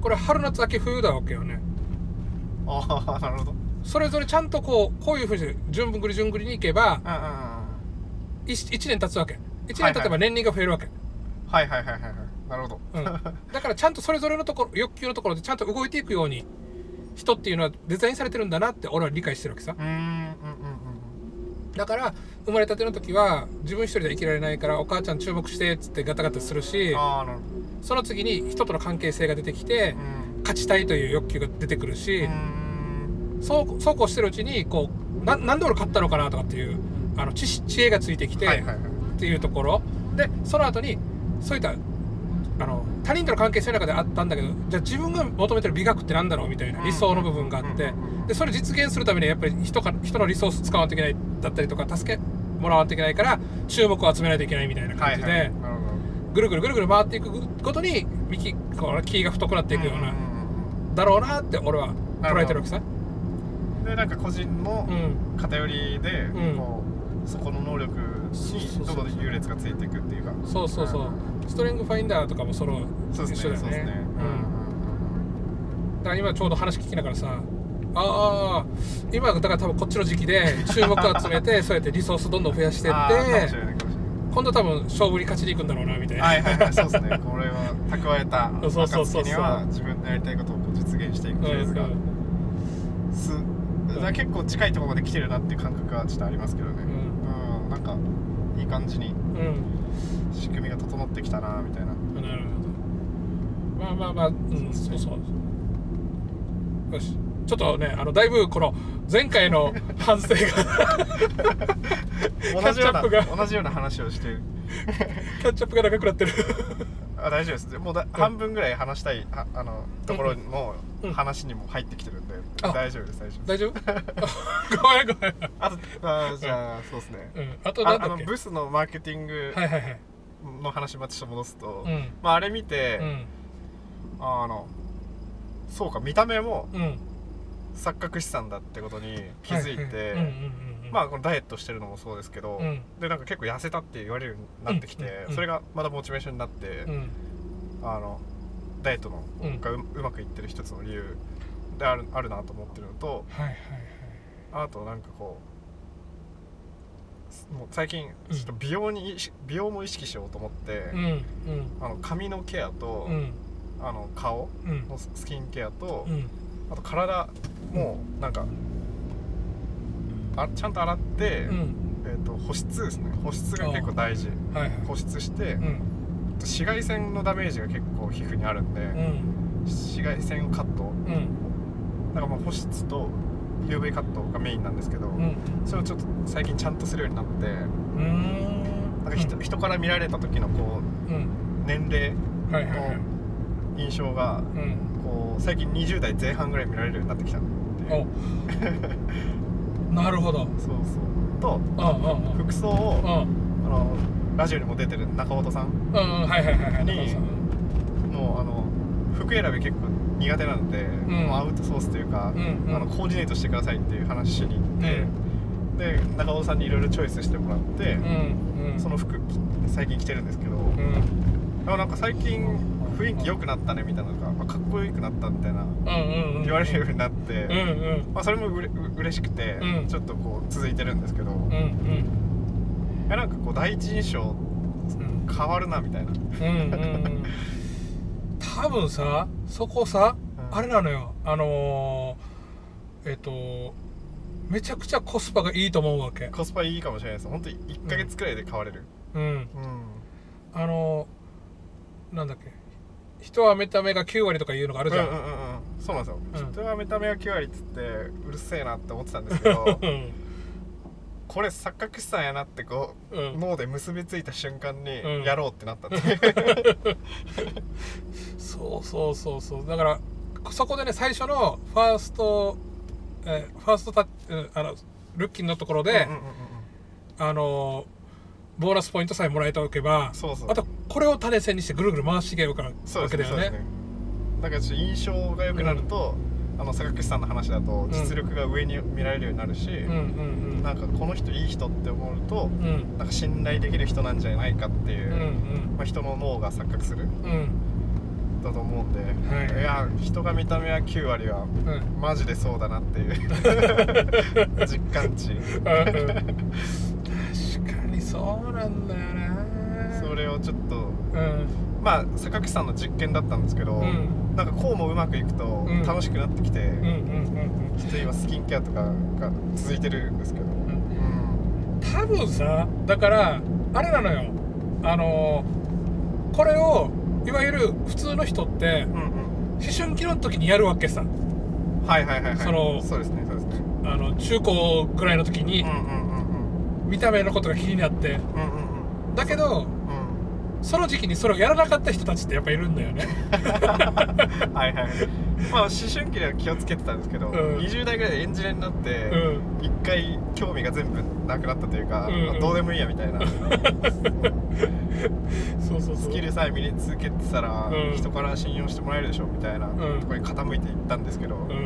これ春夏秋冬だわけよね。ああなるほど。それぞれちゃんとこうこういうふうに順繰り順繰りにいけばうんうんうん 1, 年経つわけ。1はい年経てば年輪が増えるわけ、はいはいはいはいはい。なるほど、うん、だからちゃんとそれぞれのところ欲求のところでちゃんと動いていくように人っていうのはデザインされてるんだなって俺は理解してるわけさ。うーんうんうんうん。だから生まれたての時は自分一人では生きられないからお母ちゃん注目してっつってガタガタするしああなるほその次に人との関係性が出てきてど勝ちたいという欲求が出てくるし、そうそうこうしてるうちにこうななんで俺勝ったのかなとかっていうあの知識知恵がついてきて、っていうところ。でその後にそういったあの他人との関係性の中であったんだけどじゃあ自分が求めてる美学ってなんだろうみたいな理想の部分があってでそれ実現するためにはやっぱり人か人のリソース使わないといけないだったりとか助けもらわないといけないから注目を集めないといけないみたいな感じで、はいはい。なるほぐるぐるぐるぐる回っていくごとに幹こう木が太くなっていくような、だろうなって俺は捉えてるわけさ。うんでなんか個人のうん。偏りで、うん。こうそこの能力にどんどん優劣がついていくっていうか。そうそうそう、ストレングファインダーとかもその一緒だよね。そうですね。うん。だから今ちょうど話聞きながらさああ今だから多分こっちの時期で注目を集めてそうやってリソースどんどん増やしていって今度多分勝負に勝ちに行くんだろうなみたいな、はいはいはいそうですね。これは蓄えた暁には自分のやりたいことを実現していくフェーズが。うん。す結構近いところまで来てるなっていう感覚はちょっとありますけどね。うん。なんかいい感じにうん、うん。仕組みが整ってきたなみたいな。なるほど。まあまあまあうんそうそう。よしちょっとねあのだいぶこの前回の反省が同じようなキャッチアップが同じような話をしてる。キャッチアップが長くなってる。あ大丈夫です。もうだ半分ぐらい話したいああのところのうん話にも入ってきてるんで、あ大丈夫です大丈夫大丈夫？ごめんごめん。あとあじゃあそうですね。うん。あとあなんだっけ？あのブスのマーケティングはいはいはい。の話またちょっと戻すと、うん。まあ、あれ見て、うん。あのそうか見た目もうん錯覚資産だってことに気づいて、まあこのダイエットしてるのもそうですけど、うん。でなんか結構痩せたって言われるようになってきて、それがまたモチベーションになって、うん。あのダイエットのうん。がううまくいってる一つの理由であるあるなと思ってるのとあとなんかこうもう最近うん。ちょっと美容に美容も意識しようと思って、あの髪のケアと、うん。あの顔うん。のスキンケアと、うんあと体もなんかあちゃんと洗って、うん。えー、と保湿ですね。保湿が結構大事。はいはい。保湿して、うん。紫外線のダメージが結構皮膚にあるんで、うん。紫外線カット。うん。なんかまあ保湿と UV カットがメインなんですけど、うん。それをちょっと最近ちゃんとするようになってなんか人,、人から見られた時のこう年齢の印象がうんこう最近20代前半ぐらい見られるようになってきたんで。お。なるほど。そうそう。とうんうんうん。服装をうん。あのラジオにも出てる中本さん。にもうあの服選び結構苦手なので、ん。もうアウトソースというか、うんうん。あのコーディネートしてくださいっていう話しに行って、で中尾さんにいろいろチョイスしてもらって、うんうん。その服き最近着てるんですけど、うん。でもなんか最近雰囲気良くなったねみたいなのが、まあ、かっこよくなったみたいな言われるようになって、まあ、それもうれう嬉しくて、うん。ちょっとこう続いてるんですけど、いうんうん。やなんかこう第一印象うん変わるなみたいな、多分さそこさ、うん。あれなのよ。あのーえっ、とめちゃくちゃコスパがいいと思うわけ。コスパいいかもしれないです。本当に1ヶ月くらいで買われる。うん。うん。あのーなんだっけ人は見た目が9割とかいうのがあるじゃん、うんうんうんうん。そうなんですよ、うん。人は見た目が9割っつってうるせえなって思ってたんですけどうん。これ錯覚資産やなってこう、うん。脳で結びついた瞬間にうん。やろうってなったんで、そうそうそうそう。だからそこでね最初のファースト、えーファーストタッチ、うんあのルッキンのところで、うんうんうんうん。あのーボーナスポイントさえもらえておけばそうそう。あとこれを種線にしてぐるぐる回していけばいいわけだよね。ね。だからちょっと印象が良くなると、あの坂口さんの話だと実力が上に見られるようになるし、うんうんなんかこの人いい人って思うとうん。うんなんか信頼できる人なんじゃないかっていうう、んまあ、人の脳が錯覚するうん。うんだと思うんで、はい。いや人が見た目は9割はうん。マジでそうだなっていう 実感値そうなんだよな。それをちょっとうん。まあ坂口さんの実験だったんですけど、うん。なんかこうもうまくいくとうん。楽しくなってきて、ちょっと今スキンケアとかが続いてるんですけど、うん。うん多分さだからあれなのよ。あのこれをいわゆる普通の人ってうんうん。思春期の時にやるわけさ。はいはいはいはい。そのそうですねそうですね。あの中高ぐらいの時にうんうんうん見た目のことが気になって。うんうんうんだけどうんその時期にそれをやらなかった人たちってやっぱいるんだよね。はいはいはい。まあ思春期では気をつけてたんですけど、うん。20代ぐらいでエンジニアになってうん。一、回興味が全部なくなったというか、うん。まあどうでもいいやみたいな。そうそうそう。スキルさえ身につけてたら、うん。人から信用してもらえるでしょみたいな、ん。ところに傾いていったんですけど、うんうん。うん。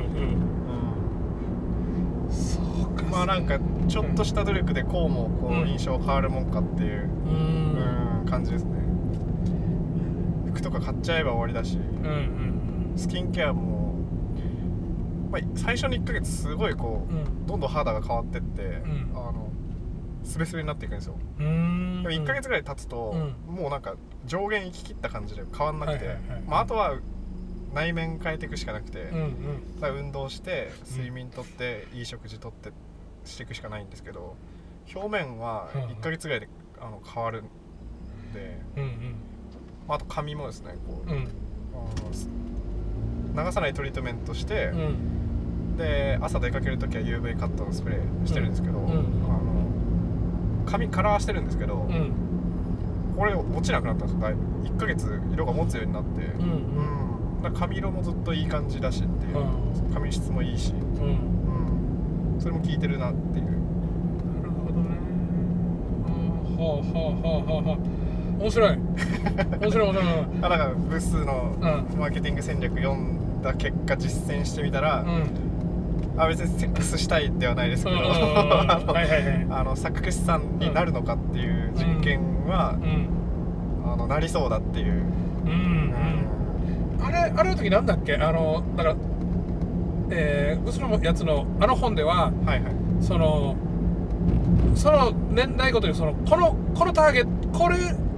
そうか。まあなんかちょっとした努力でこうもこううん印象変わるもんかっていう、うん。うん感じですね。服とか買っちゃえば終わりだしスキンケアも、まあ、最初の1ヶ月すごいこう、うん。どんどん肌が変わってって、ん。あのスベスベになっていくんですよ、うん。でも1ヶ月ぐらい経つと、うもうなんか上限行き切った感じで変わんなくて、まあ、あとは内面変えていくしかなくて、運動して睡眠とって、いい食事とってしていくしかないんですけど表面はうん1ヶ月ぐらいであの変わるんで、うんまあ、あと髪もですねこう、うん。流さないトリートメントして、うん。で朝出かける時は UV カットのスプレーしてるんですけど、うん。うんあの髪カラーしてるんですけど、うん。これ落ちなくなったんですよ。だいぶ。1ヶ月色が持つようになって、うんうん。髪色もずっといい感じだしっていう、う髪質もいいし、うんうん、それも効いてるなっていう。なるほどね。はあはあはあはあはあ。面白い。面白い面白いあだからブスのうマーケティング戦略読んだ結果実践してみたら、うん。あ別にセックスしたいではないですけど、作詞さんになるのかっていう実験は、うん。あのなりそうだっていう、うんうん。あれあれの時なんだっけ？あのだからえー、ブスのやつのあの本でははいはい。そのその年代ごとにそのこのこのターゲットこれ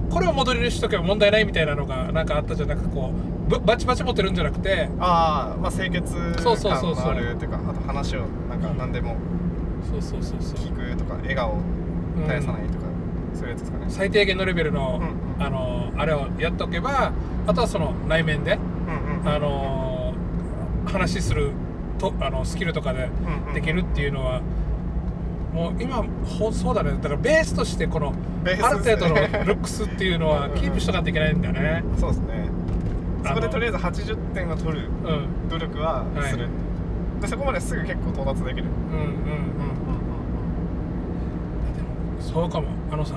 これをモデルにしとけば問題ないみたいなのがなんかあったじゃなくてこうぶバチバチ持ってるんじゃなくてああまあ清潔そうそう感そうそうのあるっていう。かあと話をなんか何でもそうそうそうそう。聞くとか笑顔を絶やさないとか、そういうやつですかね。最低限のレベルの、うんうん。あのあれをやっておけばあとはその内面で、うんうんあの話するとあのスキルとかでうんうん。できるっていうのは、もう今ほそうだね。だからベースとしてこのある程度のルックスっていうのはキープしとかないといけないんだよね。そうですね。そこでとりあえず80点は取るうん。努力ははい。する、でそこまですぐ結構到達できる。うんうんそうかも。あのさ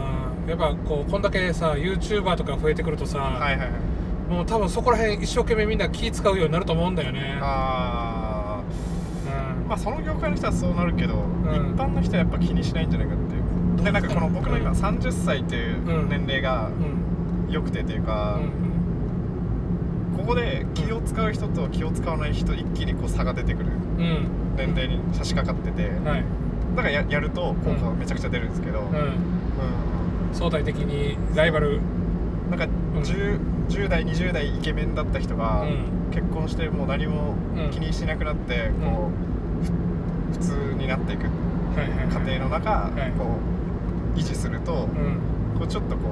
やっぱこうこんだけさ YouTuber とか増えてくるとさ、はいはいはい。もう多分そこら辺一生懸命みんな気使うようになると思うんだよね。あうんーまあその業界の人はそうなるけど、ん。一般の人はやっぱ気にしないんじゃないかっていう。でなんかこの僕の今うん。30歳っていううん年齢がうん。良くてっていうか、うんここで気を使う人と気を使わない人一気にこう差が出てくるうん年齢に差し掛かってて、うん。はい。だからややると効果がめちゃくちゃ出るんですけど、うん。うん相対的にライバル。なんか 10, 10代20代イケメンだった人がうん。結婚してもう何もうん。気にしなくなってこう、ふ普通になっていくはいはいはい。家庭の中、い。こう維持すると、うん。こうちょっとこ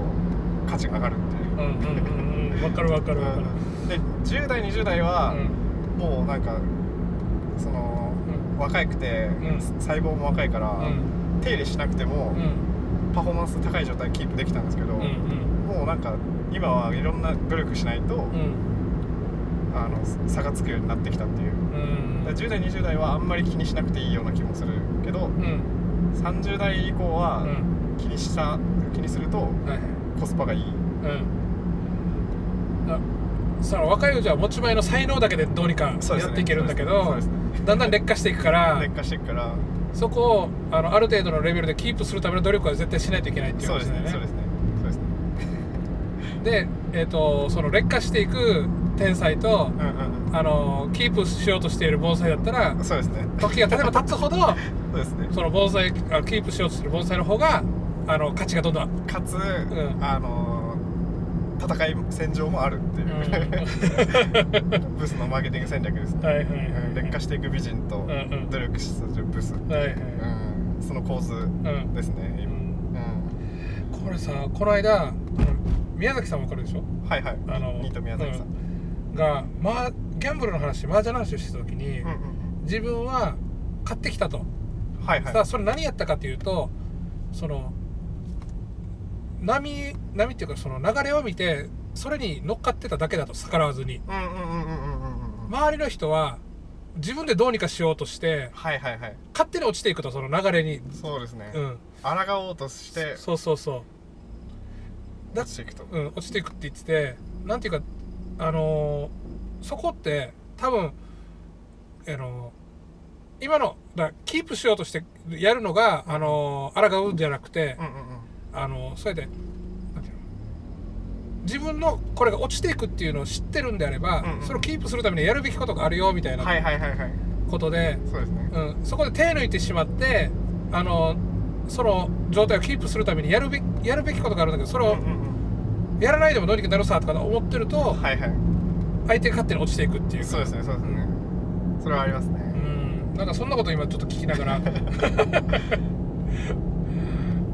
う価値が上がるっていう。うんうんうんかるわかるわかる。うん。で10代20代はうん。もうなんかその若くて、うん。細胞も若いから、うん。手入れしなくても、うん。パフォーマンス高い状態キープできたんですけど、うんうん。もうなんか今はいろんな努力しないと、うん。あの差がつくようになってきたっていう。うんだから10代20代はあんまり気にしなくていいような気もするけどうん。30代以降はうん。気にした気にするとコスパがいい。うん。あその若いうちは持ち前の才能だけでどうにかやっていけるんだけそどだんだん劣化していくから劣化していくから。そこをあのある程度のレベルでキープするための努力は絶対しないといけないっていう話だよね。ね。そうですね。そうですね。で、えー、とその劣化していく天才とうんうんあのキープしようとしている盆栽だったらうんそうですね。時が経てば経つほど そうですね。その盆栽あキープしようとしてる盆栽の方があの価値がどんどんかつ、ん。あの戦い戦場もあるっていう、ブスのマーケティング戦略ですね、はいはい劣化していく美人とんうん。努力するブス、はいはいうん、その構図うん。ですね今、うん。うん。これさこの間宮崎さんわかるでしょ？はいはい。あのニート宮崎さん、うんが、まあ、ギャンブルの話麻雀の話をしてた時に、うんうん自分は買ってきたと、うんはいはい。さあそれ何やったかっていうとその波波っていうかその流れを見てそれに乗っかってただけだと逆らわずに。周りの人は自分でどうにかしようとしてはいはいはい。勝手に落ちていくとその流れに。そうですね、うん。抗おうとしてそうそうそう。だ落ちていくと。うん、落ちていくって言っててなんていうかあのーそこって多分あのー今のだキープしようとしてやるのが、あのー抗うんじゃなくてう、んうんうん。あのーそれで自分のこれが落ちていくっていうのを知ってるんであれば、うんうん。それをキープするためにやるべきことがあるよみたいなはいはいはいはい。ことで、そうですね。うん、そこで手抜いてしまってあのーその状態をキープするためにやるべきやるべきことがあるんだけどそれをうんうんやらないでもどうにかなるさとか思ってると、うんはいはい。相手が勝手に落ちていくっていうか。そうですねそうですね。それはありますね。うん。なんかそんなこと今ちょっと聞きながら。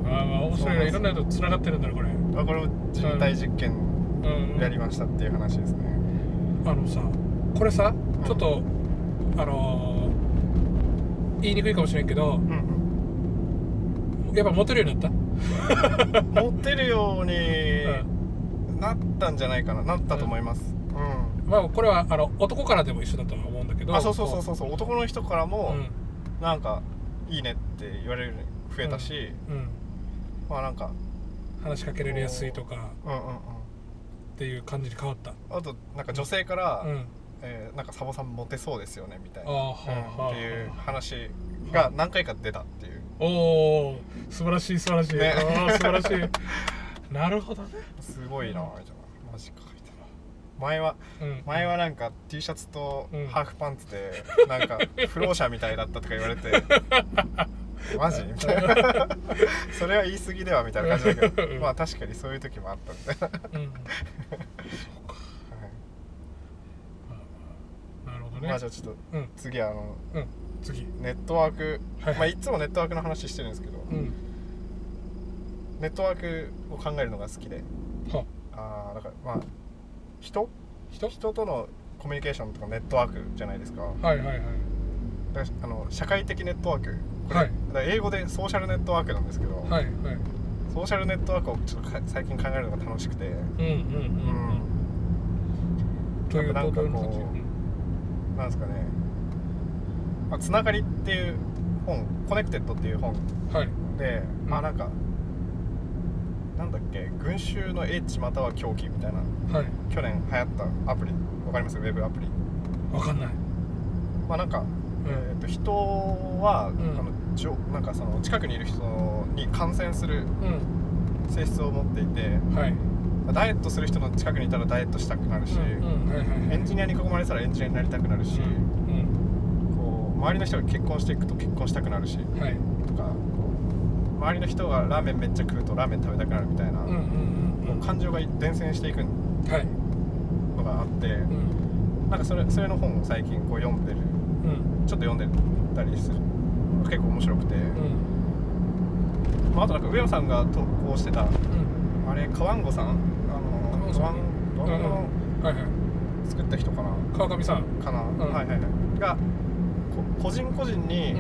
ああまあ面白いな。いろんなのとつながってるんだろこれ。まあこれも人体実験うん。やりましたっていう話ですね。あのさこれさちょっと、あのー言いにくいかもしれんけどうんやっぱモテるようになった？うん持てるようにうなったんじゃないかななったと思います。うん。まあこれはあの男からでも一緒だとは思うんだけど。あそうそうそうそうそう。男の人からうもん。なんかいいねって言われるように増えたし、うん。まあなんか話しかけられやすいとか。うんうんうん。っていう感じに変わった。あとなんか女性から、うん。えーなんかサボさんモテそうですよねみたいな、うんっていう話が何回か出たっていう。おお素晴らしい素晴らしい、ね。素晴らしい なるほどね。すごいなみたいなマジかみたいな。前はうん。前はなんか T シャツとうん。ハーフパンツでなんか不老者みたいだったとか言われて。マジ？みたいな。それは言い過ぎではみたいな感じだけど。うん。まあ確かにそういう時もあったみたい。な、うん なるほどね。まあじゃあちょっとうん。次あのうん。次。ネットワーク、はい。まあいつもネットワークの話してるんですけど、うんネットワークを考えるのが好きで。は。ああだからまあ人？人？人とのコミュニケーションとかネットワークじゃないですか。はいはいはい。だからあの社会的ネットワーク。これ、はい。だから英語でソーシャルネットワークなんですけど、はいはいソーシャルネットワークをちょっとか最近考えるのが楽しくて、うんうんうんうん。というなんかこうなんですかね、まあ、つながりっていう本「コネクテッド」っていう本はい。で、まうん。あなんかなんだっけ群衆の英知または狂気みたいな。はい。去年流行ったアプリ。わかります？ウェブアプリ。わかんない。まあなんか、うん。えー、と人は、ん。あのじょなんかその近くにいる人に感染するうん。性質を持っていてはい。ダイエットする人の近くにいたらダイエットしたくなるし、エンジニアに囲まれてたらエンジニアになりたくなるし、うん。こう周りの人が結婚していくと結婚したくなるしうんはい。とか周りの人がラーメンめっちゃ食うとラーメン食べたくなるみたいな、うんうんうんこう感情が伝染していくはい。のがあって、うん。なんかそれそれの本を最近こう読んでるうん。ちょっと読んでたりする結構面白くて、うん。まあ、あとなんか上野さんが投稿してたうん。あれ川ンゴさん？あの川ンゴさん。ドワのはいはい。作った人かな？川上さん。かな、ん。はいはいはい。がこ個人個人にう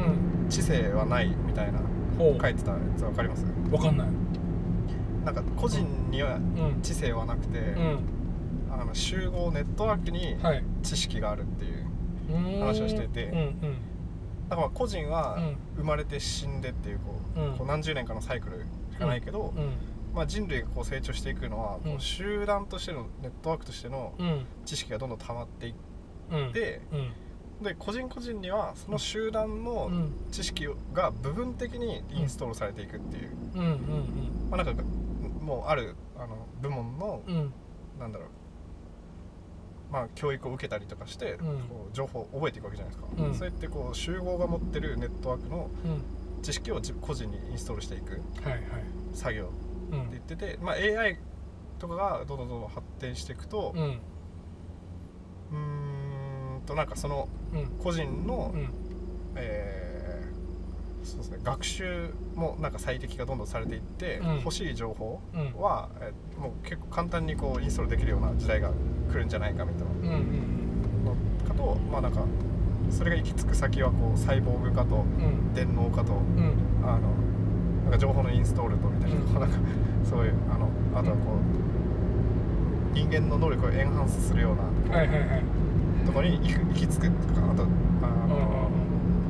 ん。知性はないみたいな。ほ書いてたやつわかります？うわかんない。なんか個人にはうん。知性はなくて、うん。あの集合ネットワークにはい。知識があるっていう、話をしててうんうん。だからまあ個人はうん。生まれて死んでっていうこう,、うん。こう何十年かのサイクルしかないけど、うん。まあ、人類がこう成長していくのは、こう集団としてのネットワークとしてのうん。知識がどんどん溜まっていっうん。て、うんで個人個人にはその集団のうん。知識が部分的にインストールされていくっていう、まあ、なんかもうあるあの部門の、なんだろう。まあ教育を受けたりとかして、ん。こう情報を覚えていくわけじゃないですか、うん。そうやってこう集合が持ってるネットワークのうん。知識を自個人にインストールしていく作業うん。って言ってて、まあ、AI とかがどんどんどんどん発展していくとうんとなんかそのうん。個人の、うん。えーそうですね、学習もなんか最適がどんどんされていって、うん。欲しい情報うん。は、えーもう結構簡単にこうインストールできるような時代が来るんじゃないかみたいな。うんうんのかとまあなんかそれが行き着く先はこうサイボーグ化とうん。電脳化とうん。あのなんか情報のインストールとみたいな,、うん。なんかそういうあのあとはこう人間の能力をエンハンスするようなはいはいはいところに行く行き着くとかあとあの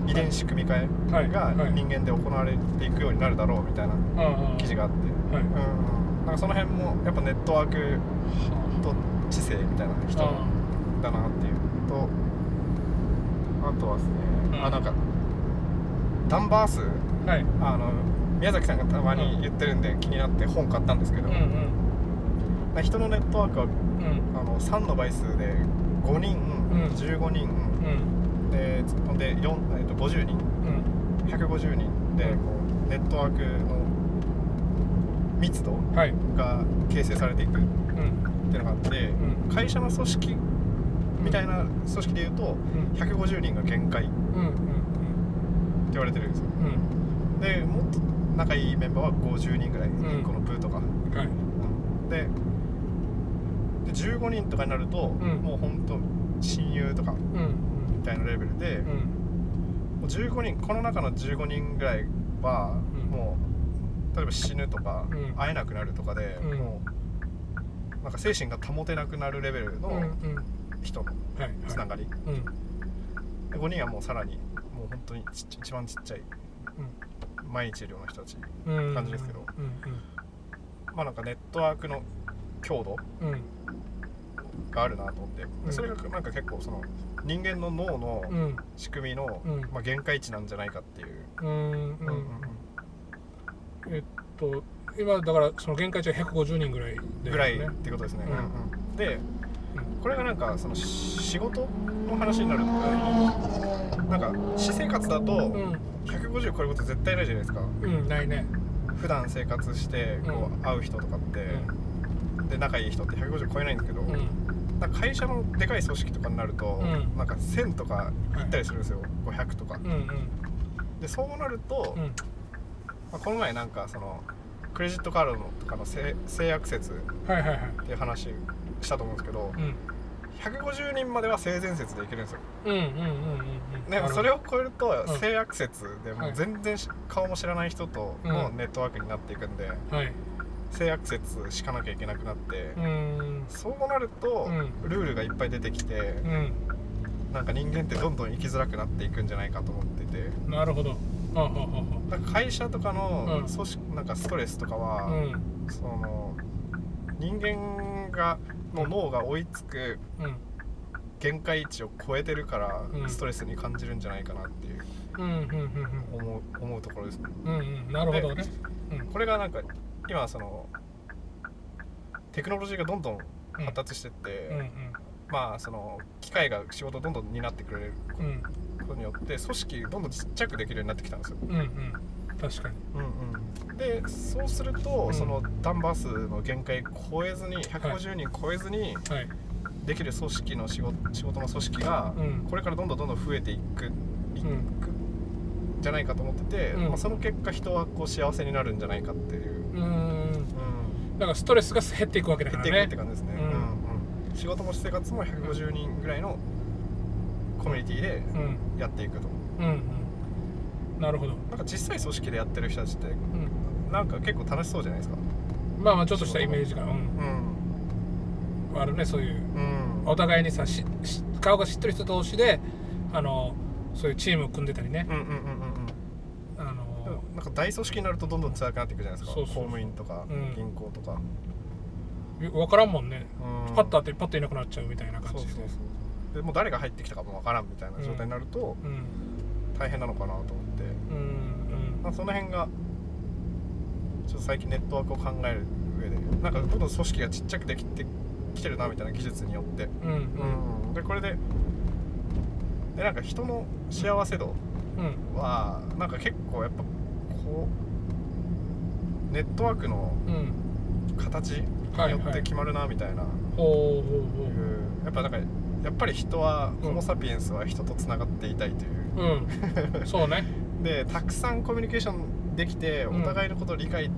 遺伝子組み換はいえがはい。人間で行われていくようになるだろうみたいな記事があって、はい。うん、なんかその辺もやっぱネットワークと知性みたいな人だなっていうとあとはですね、うん。あなんかダンバースはい。あの宮崎さんがたまに言ってるんで気になって本買ったんですけど、うんうん。まあ人のネットワークはうん。あの3の倍数で5人、うん15人。うん。でほんで4、えっと50人。うん。150人。でこうネットワークの密度はい。が形成されていくっうん。ていうのがあって、ん。会社の組織みたいな組織でいうとうん。150人が限界って言われてるんですよ。うん。でもっと仲いいメンバーは50人ぐらい、ん。この部とかうんはい。でで15人とかになると、ん。もう本当親友とかうん。みたいなレベルで、うん。もう15人この中の15人ぐらいは、うん。もう例えば死ぬとか、うん。会えなくなるとかで、うん。もうなんか精神が保てなくなるレベルの人のつながり、うん。で5人はもうさらにもう本当にち一番ちっちゃい毎日いるような人たちうん。感じですけど。うんまあなんかネットワークの強度があるなと思って。うん。でそれがなんか結構その人間の脳のうん。仕組みの、うん。まあ、限界値なんじゃないかっていう、うんうんうん。うんえっと今だからその限界値は150人ぐらいで、ぐらいってことですね、うん。でうん。これがなんかそのし仕事の話になるとなんか私生活だとうん。150超えること絶対ないじゃないですか。うんないね。普段生活してこうう会う人とかって、で仲いい人って150超えないんですけど、会社のでかい組織とかになると、うん。なんか1000とか行ったりするんですよ、500とか。うんうん。でそうなると、うん。まあ、この前なんかそのクレジットカードのとかの性性アクセスはいはいはい。っていう話したと思うんですけどうん。150人までは性善説でいけるんですよ。うんうんうんうんうん。でもそれを超えるとうん。性アクセスでも全然し顔も知らない人とのネットワークになっていくんではい性アクセスしかなきゃいけなくなってうん。そうなるとうルールがいっぱい出てきてうん。なんか人間ってどんどん生きづらくなっていくんじゃないかと思ってて。なるほど。会社とかのうん。組織なんかストレスとかあはうん。その人間がの脳が追いつくうん。限界値を超えてるからうん。ストレスに感じるんじゃないかなっていう。思う思うところです。ねうんうん。うんなるほどね。これがなんか今そのテクノロジーがどんどんうん発達してって、うんうん。まあその機械が仕事をどんどん担ってくれるうん。ことによって組織どんどんちっちゃくできるようになってきたんですよ、うんうん。確かに。うんうん、でそうすると、うん。そのダンバー数の限界超えずに150人超えずにはい。できる組織の仕事仕事の組織がうん。これからどんどんどんどん増えていくいくうん。んじゃないかと思ってて、うん。まあ、その結果人はこう幸せになるんじゃないかっていう、うん。うん、だからストレスが減っていくわけだ減っていくからねって感じですね、うん。仕事も私生活も150人ぐらいのコミュニティでうん。やっていくと。うんうん。なるほど。なんか実際組織でやってる人たちってうん。なんか結構楽しそうじゃないですか。まあまあちょっとしたイメージが、うん、うん。あるねそういう。うん。お互いにさしし顔が知ってる人同士であのそういうチームを組んでたりね。うんうんうんなんか大組織になるとどんどん辛くなっていくじゃないですか。公務員とかうん。銀行とか、分からんもんね。うん。パッと会ってパッといなくなっちゃうみたいな感じで。そうそうそうでもう誰が入ってきたかもわからんみたいな状態になるとうん。大変なのかなと思って、うん。まあ、その辺がちょっと最近ネットワークを考える上でなんかどんどん組織がちっちゃくできてきてるなみたいな技術によって、うんうん。うん、でこれででなんか人の幸せ度うん。はなんか結構やっぱこうネットワークのうん。形によって決まるなみたいな、やっぱなんかやっぱり人は、うんホモ・サピエンスは人とつながっていたいという。ううん。そうね。でたくさんコミュニケーションできて、うん。お互いのことを理解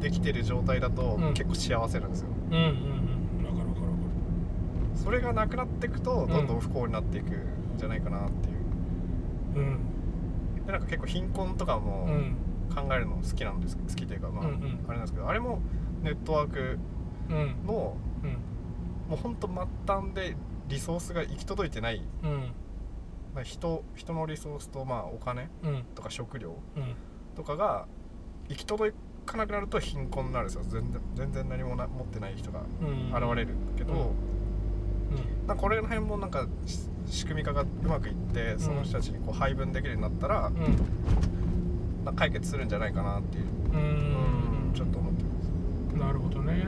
できてる状態だと、うん。結構幸せなんですよ。うんうんうん。分かる分かる分かそれがなくなっていくとん。どんどん不幸になっていくんじゃないかなっていう。るでなんか結構貧困とかうんうもん考えるの好きなんです好きというかまあ、うんうん。あれなんですけどあれもネットワークうん。のうん。もうほんと末端でリソースが行き届いてない、うん。まあ、人人のリソースとまあお金うん。とか食料うん。とかが行き届かなくなると貧困になるんですよ。全然全然何もな持ってない人がうん。現れるけど、うん。なんかこれら辺もなんかし仕組み化がうまくいってその人たちにこう配分できるようになったら、うん解決するんじゃないかなっていう、うん。うんちょっと思ってます、なるほどね。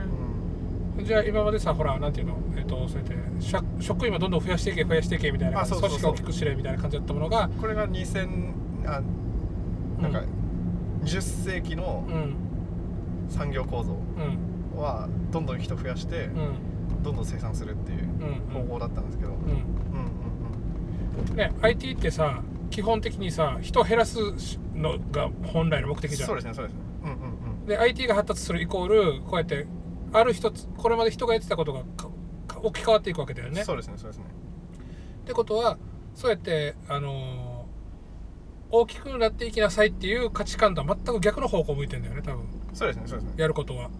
うん。じゃあ今までさほらなんていうの？えっ、とそうやって職職員もどんどん増やしていけ増やしていけみたいな組織を大きくしれみたいな感じだったものがこれが2000あなんか20世紀のうん産業構造うん。はどんどん人増やしてうん。どんどん生産するっていううん方法だったんですけど、うん。うんうんうん。ね IT ってさ基本的にさ人を減らすのが本来の目的じゃん。そうですねそうですね。うんうんうん。で IT が発達するイコールこうやってある一つこれまで人がやってたことが置き換わっていくわけだよね。そうですねそうですね。ってことはそうやって、あのー大きくなっていきなさいっていう価値観とは全く逆の方向を向いてんだよね多分。そうですねそうですね。やることは。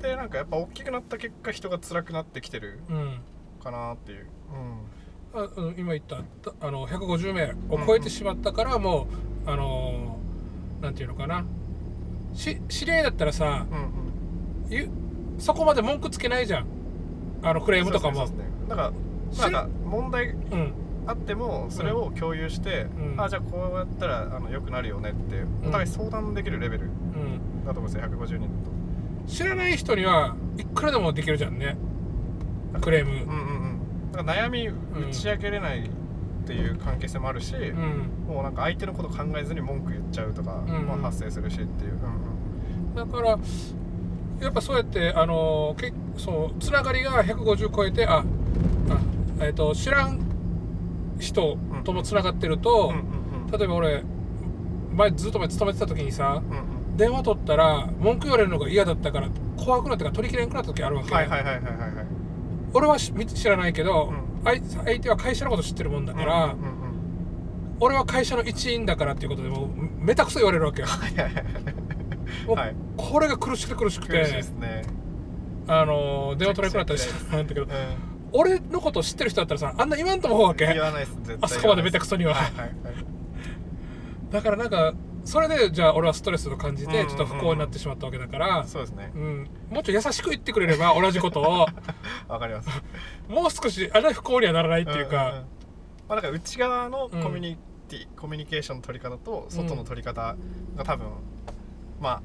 でなんかやっぱ大きくなった結果人が辛くなってきてるうん。かなっていう、あうん今言ったたあの150名を超えてしまったから、もうあのーなんていうのかな。し知り合いだったらさうんうん。ゆそこまで文句つけないじゃん。あのクレームとかも。ねねだからなんか問題うん。あってもそれを共有して、うん。あじゃあこうやったらあの良くなるよねってお互い相談できるレベルうん。だと思うんですよ150人知らない人にはいくらでもできるじゃんね。クレーム。うんうんうん。だから悩み打ち明けれないっていう関係性もあるし、うん。もうなんか相手のこと考えずに文句言っちゃうとかう発生するしっていう、うんだからやっぱそうやってあのけそうつながりが150超えてああ、えっと知らん人ともつながってると、例えば俺前ずっと前勤めてた時にさうんうん。電話取ったら文句言われるのが嫌だったから怖くなってから取り切れなくなった時あるわけ、はいはいはいはいはいはい。俺はし知らないけど、うん相相手は会社のこと知ってるもんだから、うんうんうん俺は会社の一員だからっていうことでもうめたくそ言われるわけよ。はいはいはい。もうはい。これが苦しくて苦しくてね。あの電話取れなくなったりしたんだけどう俺のこと知ってる人だったらさあんな言わんともほうわけ？あそこまでめたくそには、はいはいはい。だからなんかそれでじゃあ俺はストレスを感じうんうんうん。てちょっと不幸になってしまったわけだから、そうですね。うん、もうちょい優しく言ってくれれば同じことを。わかります。もう少しあれ不幸にはならないっていうか、んんん。まあだから内側のコミュニティ、コミュニケーションの取り方と外の取り方が多分、まあ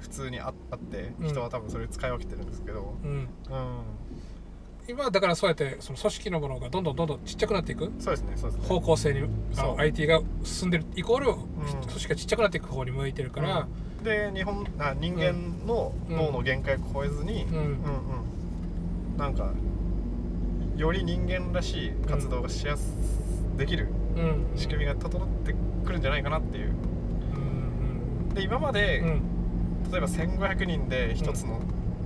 普通にああってうん。人は多分それ使い分けてるんですけど。うん、うん、今はだからそうやってその組織のものがどんどんどんどんちっちゃくなっていく？そうですねそうですね。方向性にあそう。の IT が進んでるイコール、ん。組織がちっちゃくなっていく方に向いてるから、で日本あ人間の脳の限界を超えずに、うん。うんうん。なんかより人間らしい活動がしやす、できるうん。仕組みが整ってくるんじゃないかなっていう。うんで今まで、うん。例えば1500人で一つの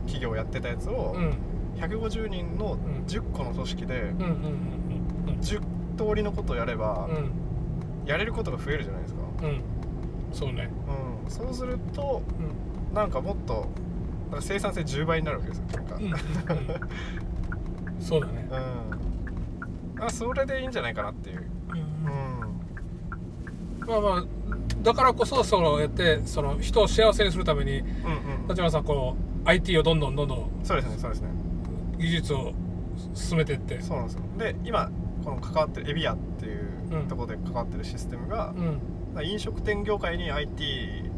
企業をやってたやつを、うんうん150人のん。10個の組織でうんうんうん10通りのことをやれば、やれることが増えるじゃないですか、うん。そうね。うん、そうするとうん。なんかもっと生産性10倍になるわけですよなんか、うんうんそうだね。うん、あそれでいいんじゃないかなっていう、うん、まあまあだからこそそうやってその人を幸せにするためにうんうん立花さんこう IT をどんどんどんどんそうですねそうですね技術を進めてって。そうなんですよ。で今この関わってるエビアっていううん。ところで関わってるシステムがう、ん。飲食店業界に IT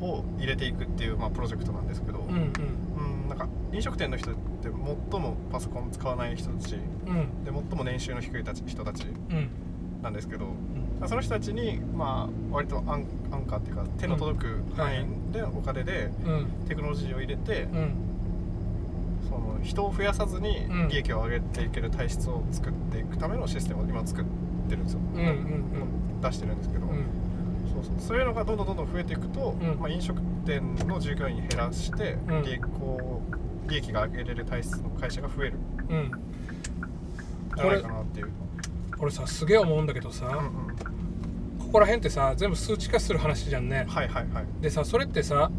を入れていくっていう、まあ、プロジェクトなんですけど、うんうん。うん、なんか飲食店の人って最もパソコン使わない人たちでうん。最も年収の低いたち人たちうん。なんですけど、その人たちにまあ割と安安価っていうか手の届く範囲でお金でうん。テクノロジーを入れて、人を増やさずにうん。利益を上げていける体質を作っていくためのシステムを今作ってるんですよ、うんうん出してるんですけど、うん。そうそう。そういうのがどんどんどんどん増えていくと、うん。まあ、飲食店の従業員減らして、うん。利益こう利益が上げれる体質の会社が増える。うん。じゃないかなっていう。俺さすげえ思うんだけどさ、うんうん。ここら辺ってさ全部数値化する話じゃんね。はいはいはい。でさそれってさ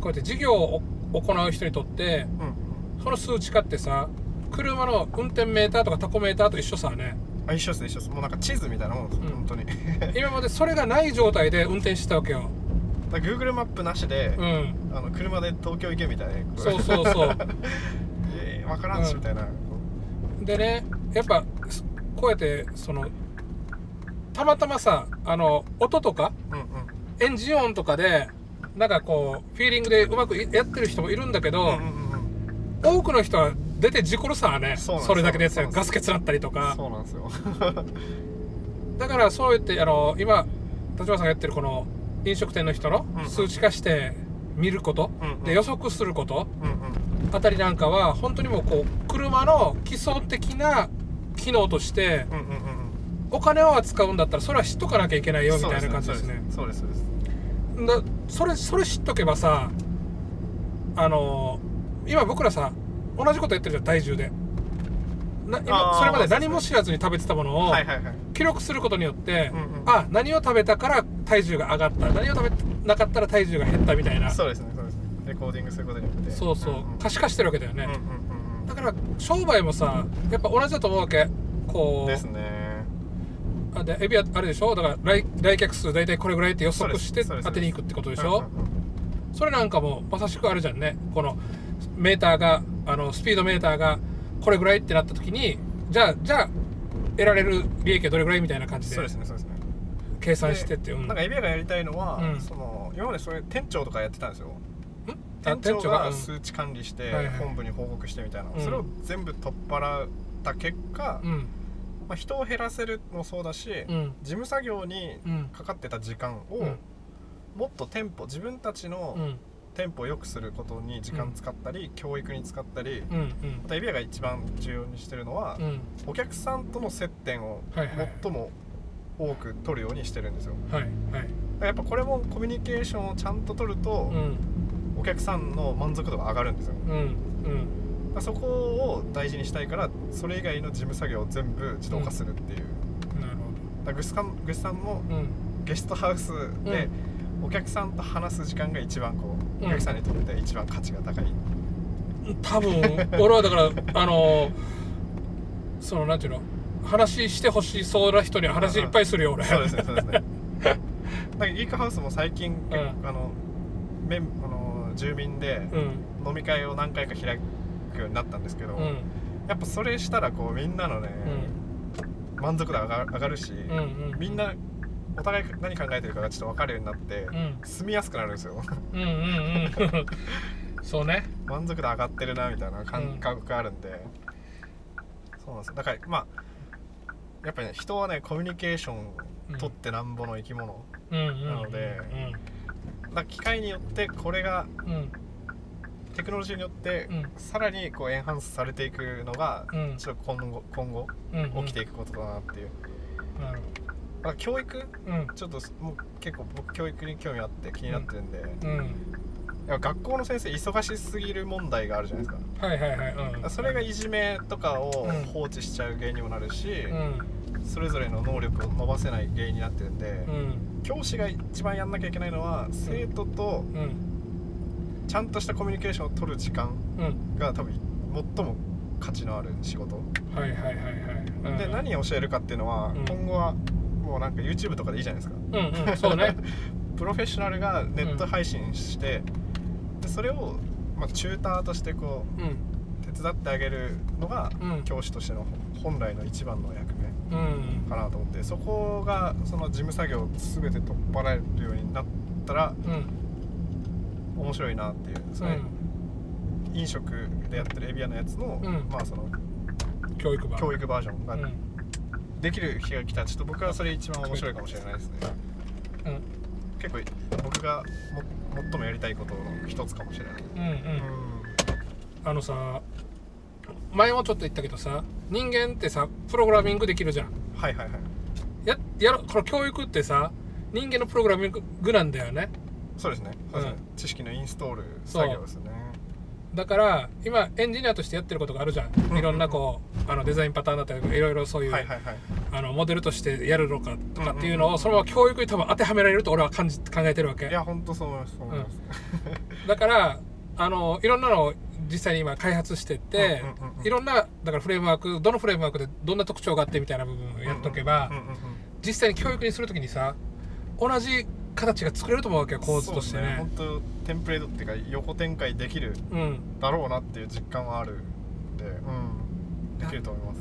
こうやって事業を行う人にとってうんその数値化ってさ車の運転メーターとかタコメーターと一緒さねあ一緒です一緒です。もうなんか地図みたいなもんです、うん本当に。今までそれがない状態で運転してたわけよら Google マップなしで、うんあの車で東京行けみたいな。そうそうそう えー、分からんし、うんみたいな。でねやっぱすこうやってそのたまたまさあの音とかうんうん。エンジン音とかでなんかこうフィーリングでうまくやってる人もいるんだけど、うんうんうんうん多くの人は出て事故るさねそれだけでやってたらそうなんですガス欠なったりとか。そうなんですよ。だからそうやってあの今立花さんがやってるこの飲食店の人の数値化して見ること、うんうん。で予測すること。うんうん。あたりなんかは本当にもうこう車の基礎的な機能としてうんうんうんお金を扱うんだったらそれは知っとかなきゃいけないうん。よみたいな感じですね。そうですそうです。だそれそれ知っとけばさあの今僕らさ同じことやってるじゃん体重で。な今それまで何も知らずに食べてたものをはいはいはい。記録することによって、うんうんあ何を食べたから体重が上がった。何を食べなかったら体重が減ったみたいな。そうですねそうですね。レコーディングすることによって。そうそう。んん可視化してるわけだよね、うんうんだから商売もさやっぱ同じだと思うわけ。こう。ですね。あでエビはあれでしょ？だから来来客数大体これぐらいって予測してそうです。当てに行くってことでしょ？うんうんうんそれなんかもまさしくあるじゃんね。このメーターがあのスピードメーターがこれぐらいってなった時にじゃあじゃあ得られる利益はどれぐらいみたいな感じそうでですねそうですね。計算してってうん。なんかエビアがやりたいのは、うん。その今までそういう店長とかやってたんですよ。あ店長がうん。数値管理して本部に報告してみたいな、うん。それを全部取っ払った結果、うん。まあ、人を減らせるもそうだし、うん。事務作業にうん。かかってた時間を、うん。もっと店舗自分たちのうん店舗を良くすることに時間使ったり、教育に使ったり、うんうん。またエビアが一番重要にしてるのは、うん。お客さんとの接点を最も多く取るようにしてるんですよ。はいはい。だからやっぱこれもコミュニケーションをちゃんと取ると、うん。お客さんの満足度が上がるんですよ。うんうん。そこを大事にしたいからそれ以外の事務作業を全部自動化するっていう、なるほだからグスさんグスさんもどうん。ゲストハウスでお客さんと話す時間が一番こう、うん。お客さんにとって一番価値が高い、多分 俺はだからあのそのなんていうの話してほしそうな人には話いっぱいするよ俺。そうですねそうですね。だからギークハウスも最近、ん。あのメンあの住民でうん。飲み会を何回か開くようになったんですけど、うん。やっぱそれしたらこうみんなのね、満足度が上が上がるし、うんうんうん。みんなお互い何考えてるかがちょっと分かるようになって、うん。住みやすくなるんですよ。うんうんうん。そうね。満足度上がってるなみたいな感覚があるんで、そうなんですよ。だからまあやっぱりね人はねコミュニケーション取ってなんぼの生き物、なので機械によってこれがうん。うんテクノロジーによってうん。さらにこうエンハンスされていくのがうん。ちょっと今後今後うん起きていくことだなっていう、ら教育？うんちょっともう結構僕教育に興味あって気になってるんで、うん。やっぱ学校の先生忙しすぎる問題があるじゃないですか。はいはいはい。うん。それがいじめとかをうん。放置しちゃう原因にもなるし、うん。それぞれの能力を伸ばせない原因になってるんで、うん。教師が一番やんなきゃいけないのは生徒とうん。ちゃんとしたコミュニケーションを取る時間うん。が多分最も価値のある仕事、はいはいはいはい。うん。で何を教えるかっていうのは、うん。今後はもうなんか YouTube とかでいいじゃないですか。うんうんそうね。プロフェッショナルがネット配信して、でそれを、まあ、チューターとしてこうんう手伝ってあげるのが、うん。教師としての面来の一番の役目うん。かなと思ってそこがその事務作業を全て取っ払えるようになったらうん面白いなっていうそれ、飲食でやってるエビアのやつの、うん。まあその教育版教育バージョンがうんできる日が来たらちょっと僕はそれ一番面白いかもしれないですね。うん。結構僕がも最もやりたいことの一つかもしれない。うんうん。うあのさ前もちょっと言ったけどさ人間ってさプログラミングできるじゃん。んはいはいはい。ややろこの教育ってさ人間のプログラミングなんだよね。そうですね。そうですね、う知識のインストール作業ですよねだから今エンジニアとしてやってることがあるじゃうんんいろんなこうあのデザインパターンだったりとかいろいろそういう、はいはいはい。あのモデルとしてやるのかとかっていうのをそのまま教育に多分当てはめられると俺は感じ考えてるわけ。いや本当そう思います。そう思います、だからあのいろんなのを実際に今開発してって、いろんなだからフレームワークどのフレームワークでどんな特徴があってみたいな部分をやっとけば、実際に教育にするときにさ同じ形が作れると思うわけよ構図としてね。そうです本当テンプレートっていうか横展開できるうん。だろうなっていう実感はあるんで、うん、できると思います。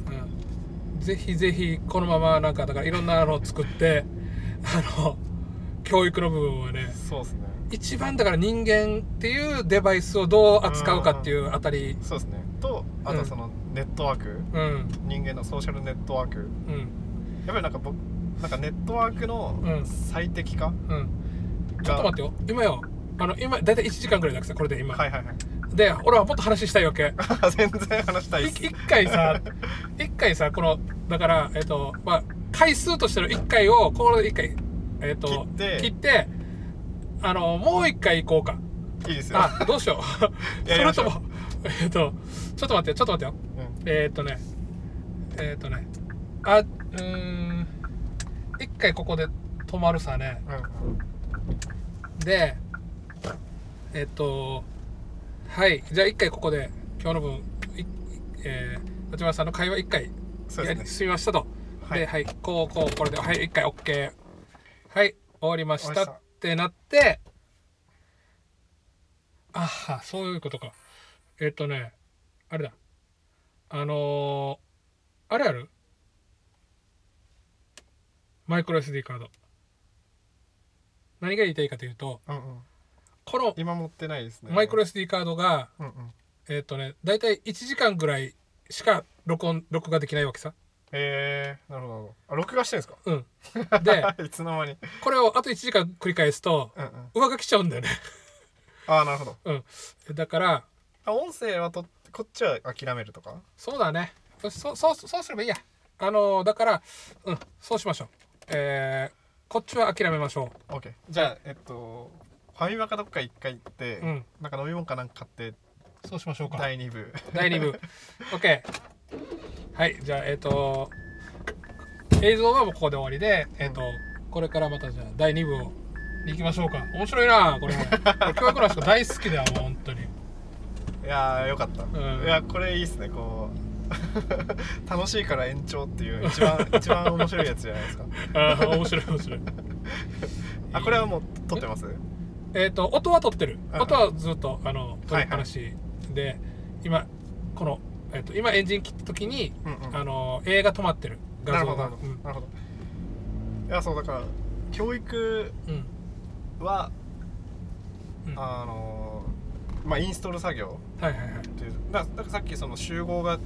うん、ぜひぜひこのままなんかだからいろんなのを作って あの教育の部分はね。そうですね。一番だから人間っていうデバイスをどう扱うかっていうあたり。そうですね。とあとはそのネットワーク、うん。人間のソーシャルネットワーク。うん。やっぱりなんか僕なんかネットワークのうん。最適化、うん。ちょっと待ってよ。今よ。あの今大体1時間ぐらいだけどさこれで今、はいはいはい。で俺はもっと話したいわけ。全然話したいっす。い一回さ 一回さこのだからえっ、とまあ回数としての1回をこれで1回えっ、と切って。切ってあのもう1回行こうか。いいですよ。あどうしよう。それともえっ、とちょっと待ってよちょっと待ってよ。うん。えっ、とね。えっ、とね。あうーん。1回ここで止まるさね。でえっ、とはい。じゃあ1回ここで今日の分いえー、立花さんの会話1回やり進みましたと、はい。ではい。こうこうこれではい。一回 OK はい。終わりました終わりました。ってなってあはそういうことか。えっとねあれだ。あのー、あれある？マイクロ SD カード。何が言いたいかというとうんうん。この今持ってないですね。マイクロ SD カードがうんうん。えっ、とね大体1時間ぐらいしか録音録画できないわけさ。えー、なるほどあ録画してんですか？うん。でいつの間に。これをあと1時間繰り返すとうんうん。上書きしちゃうんだよね。ああなるほど。だからあ音声はとこっちは諦めるとか？そうだね。そそうそうそうすればいいや。あのだからうんそうしましょうえー、こっちは諦めましょ OK じゃあえっとファミマかどっか一回行って、ううん。なんか飲み物かなんか買ってそうしましょうか。第2部。第2部。OK はいじゃあえっ、と映像はもうここで終わりでえっ、とこれからまたじゃあ第2部を行きましょうか。面白いなこれ教育の人大好きだよもう本当に。いやーよかった、ん。いやこれいいっすねこう 楽しいから延長っていう一番 一番面白いやつじゃないですか。ああ面白い面白い。あこれはもう撮ってます？えっ、と音は撮ってる。うん。音はずっとあの撮りっぱなしで、今この、えっと今エンジン切った時に、うんうん。あの映画止まってる。画像が。なるほど。なるほど、なるほど。いやそうだから教育うん。うんは、うん。あのまあインストール作業。はいはいはい。っていうだだからさっきその集合が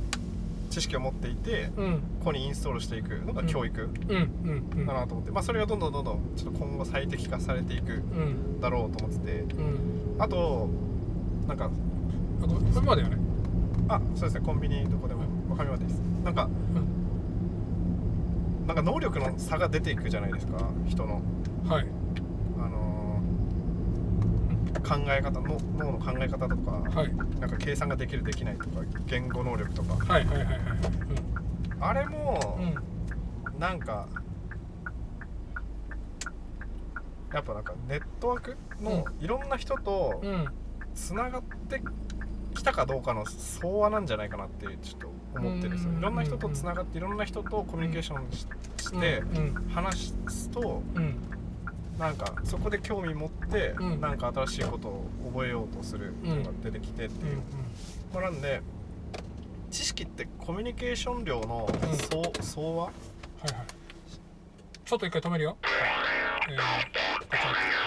知識を持っていてうん。ここにインストールしていくのが教育だなと思って、まあそれがどんどんどんどんちょっと今後最適化されていくうんだろうと思っててうん。あとなんかあごめんこれまでよね。あそうですねコンビニどこでもファミマでです。なんか、なんか能力の差が出ていくじゃないですか人の。はい。あのー考え方の脳の考え方とか、はい。なんか計算ができるできないとか言語能力とか。はいはいはいはい。あれもうん。うんなんかやっぱなんかネットワークのいろんな人とうん。つながってきたかどうかの相和なんじゃないかなってちょっと思ってるんですよ。うん。いろんな人とつながっていろんな人とコミュニケーションししてうん。話すとうんなんかそこで興味持ってうん。なんか新しいことを覚えようとするのが出てきてってう。んいう、まあなんで知識ってコミュニケーション量のうん。相相和は？いはい。ちょっと一回止めるよ。えーこっち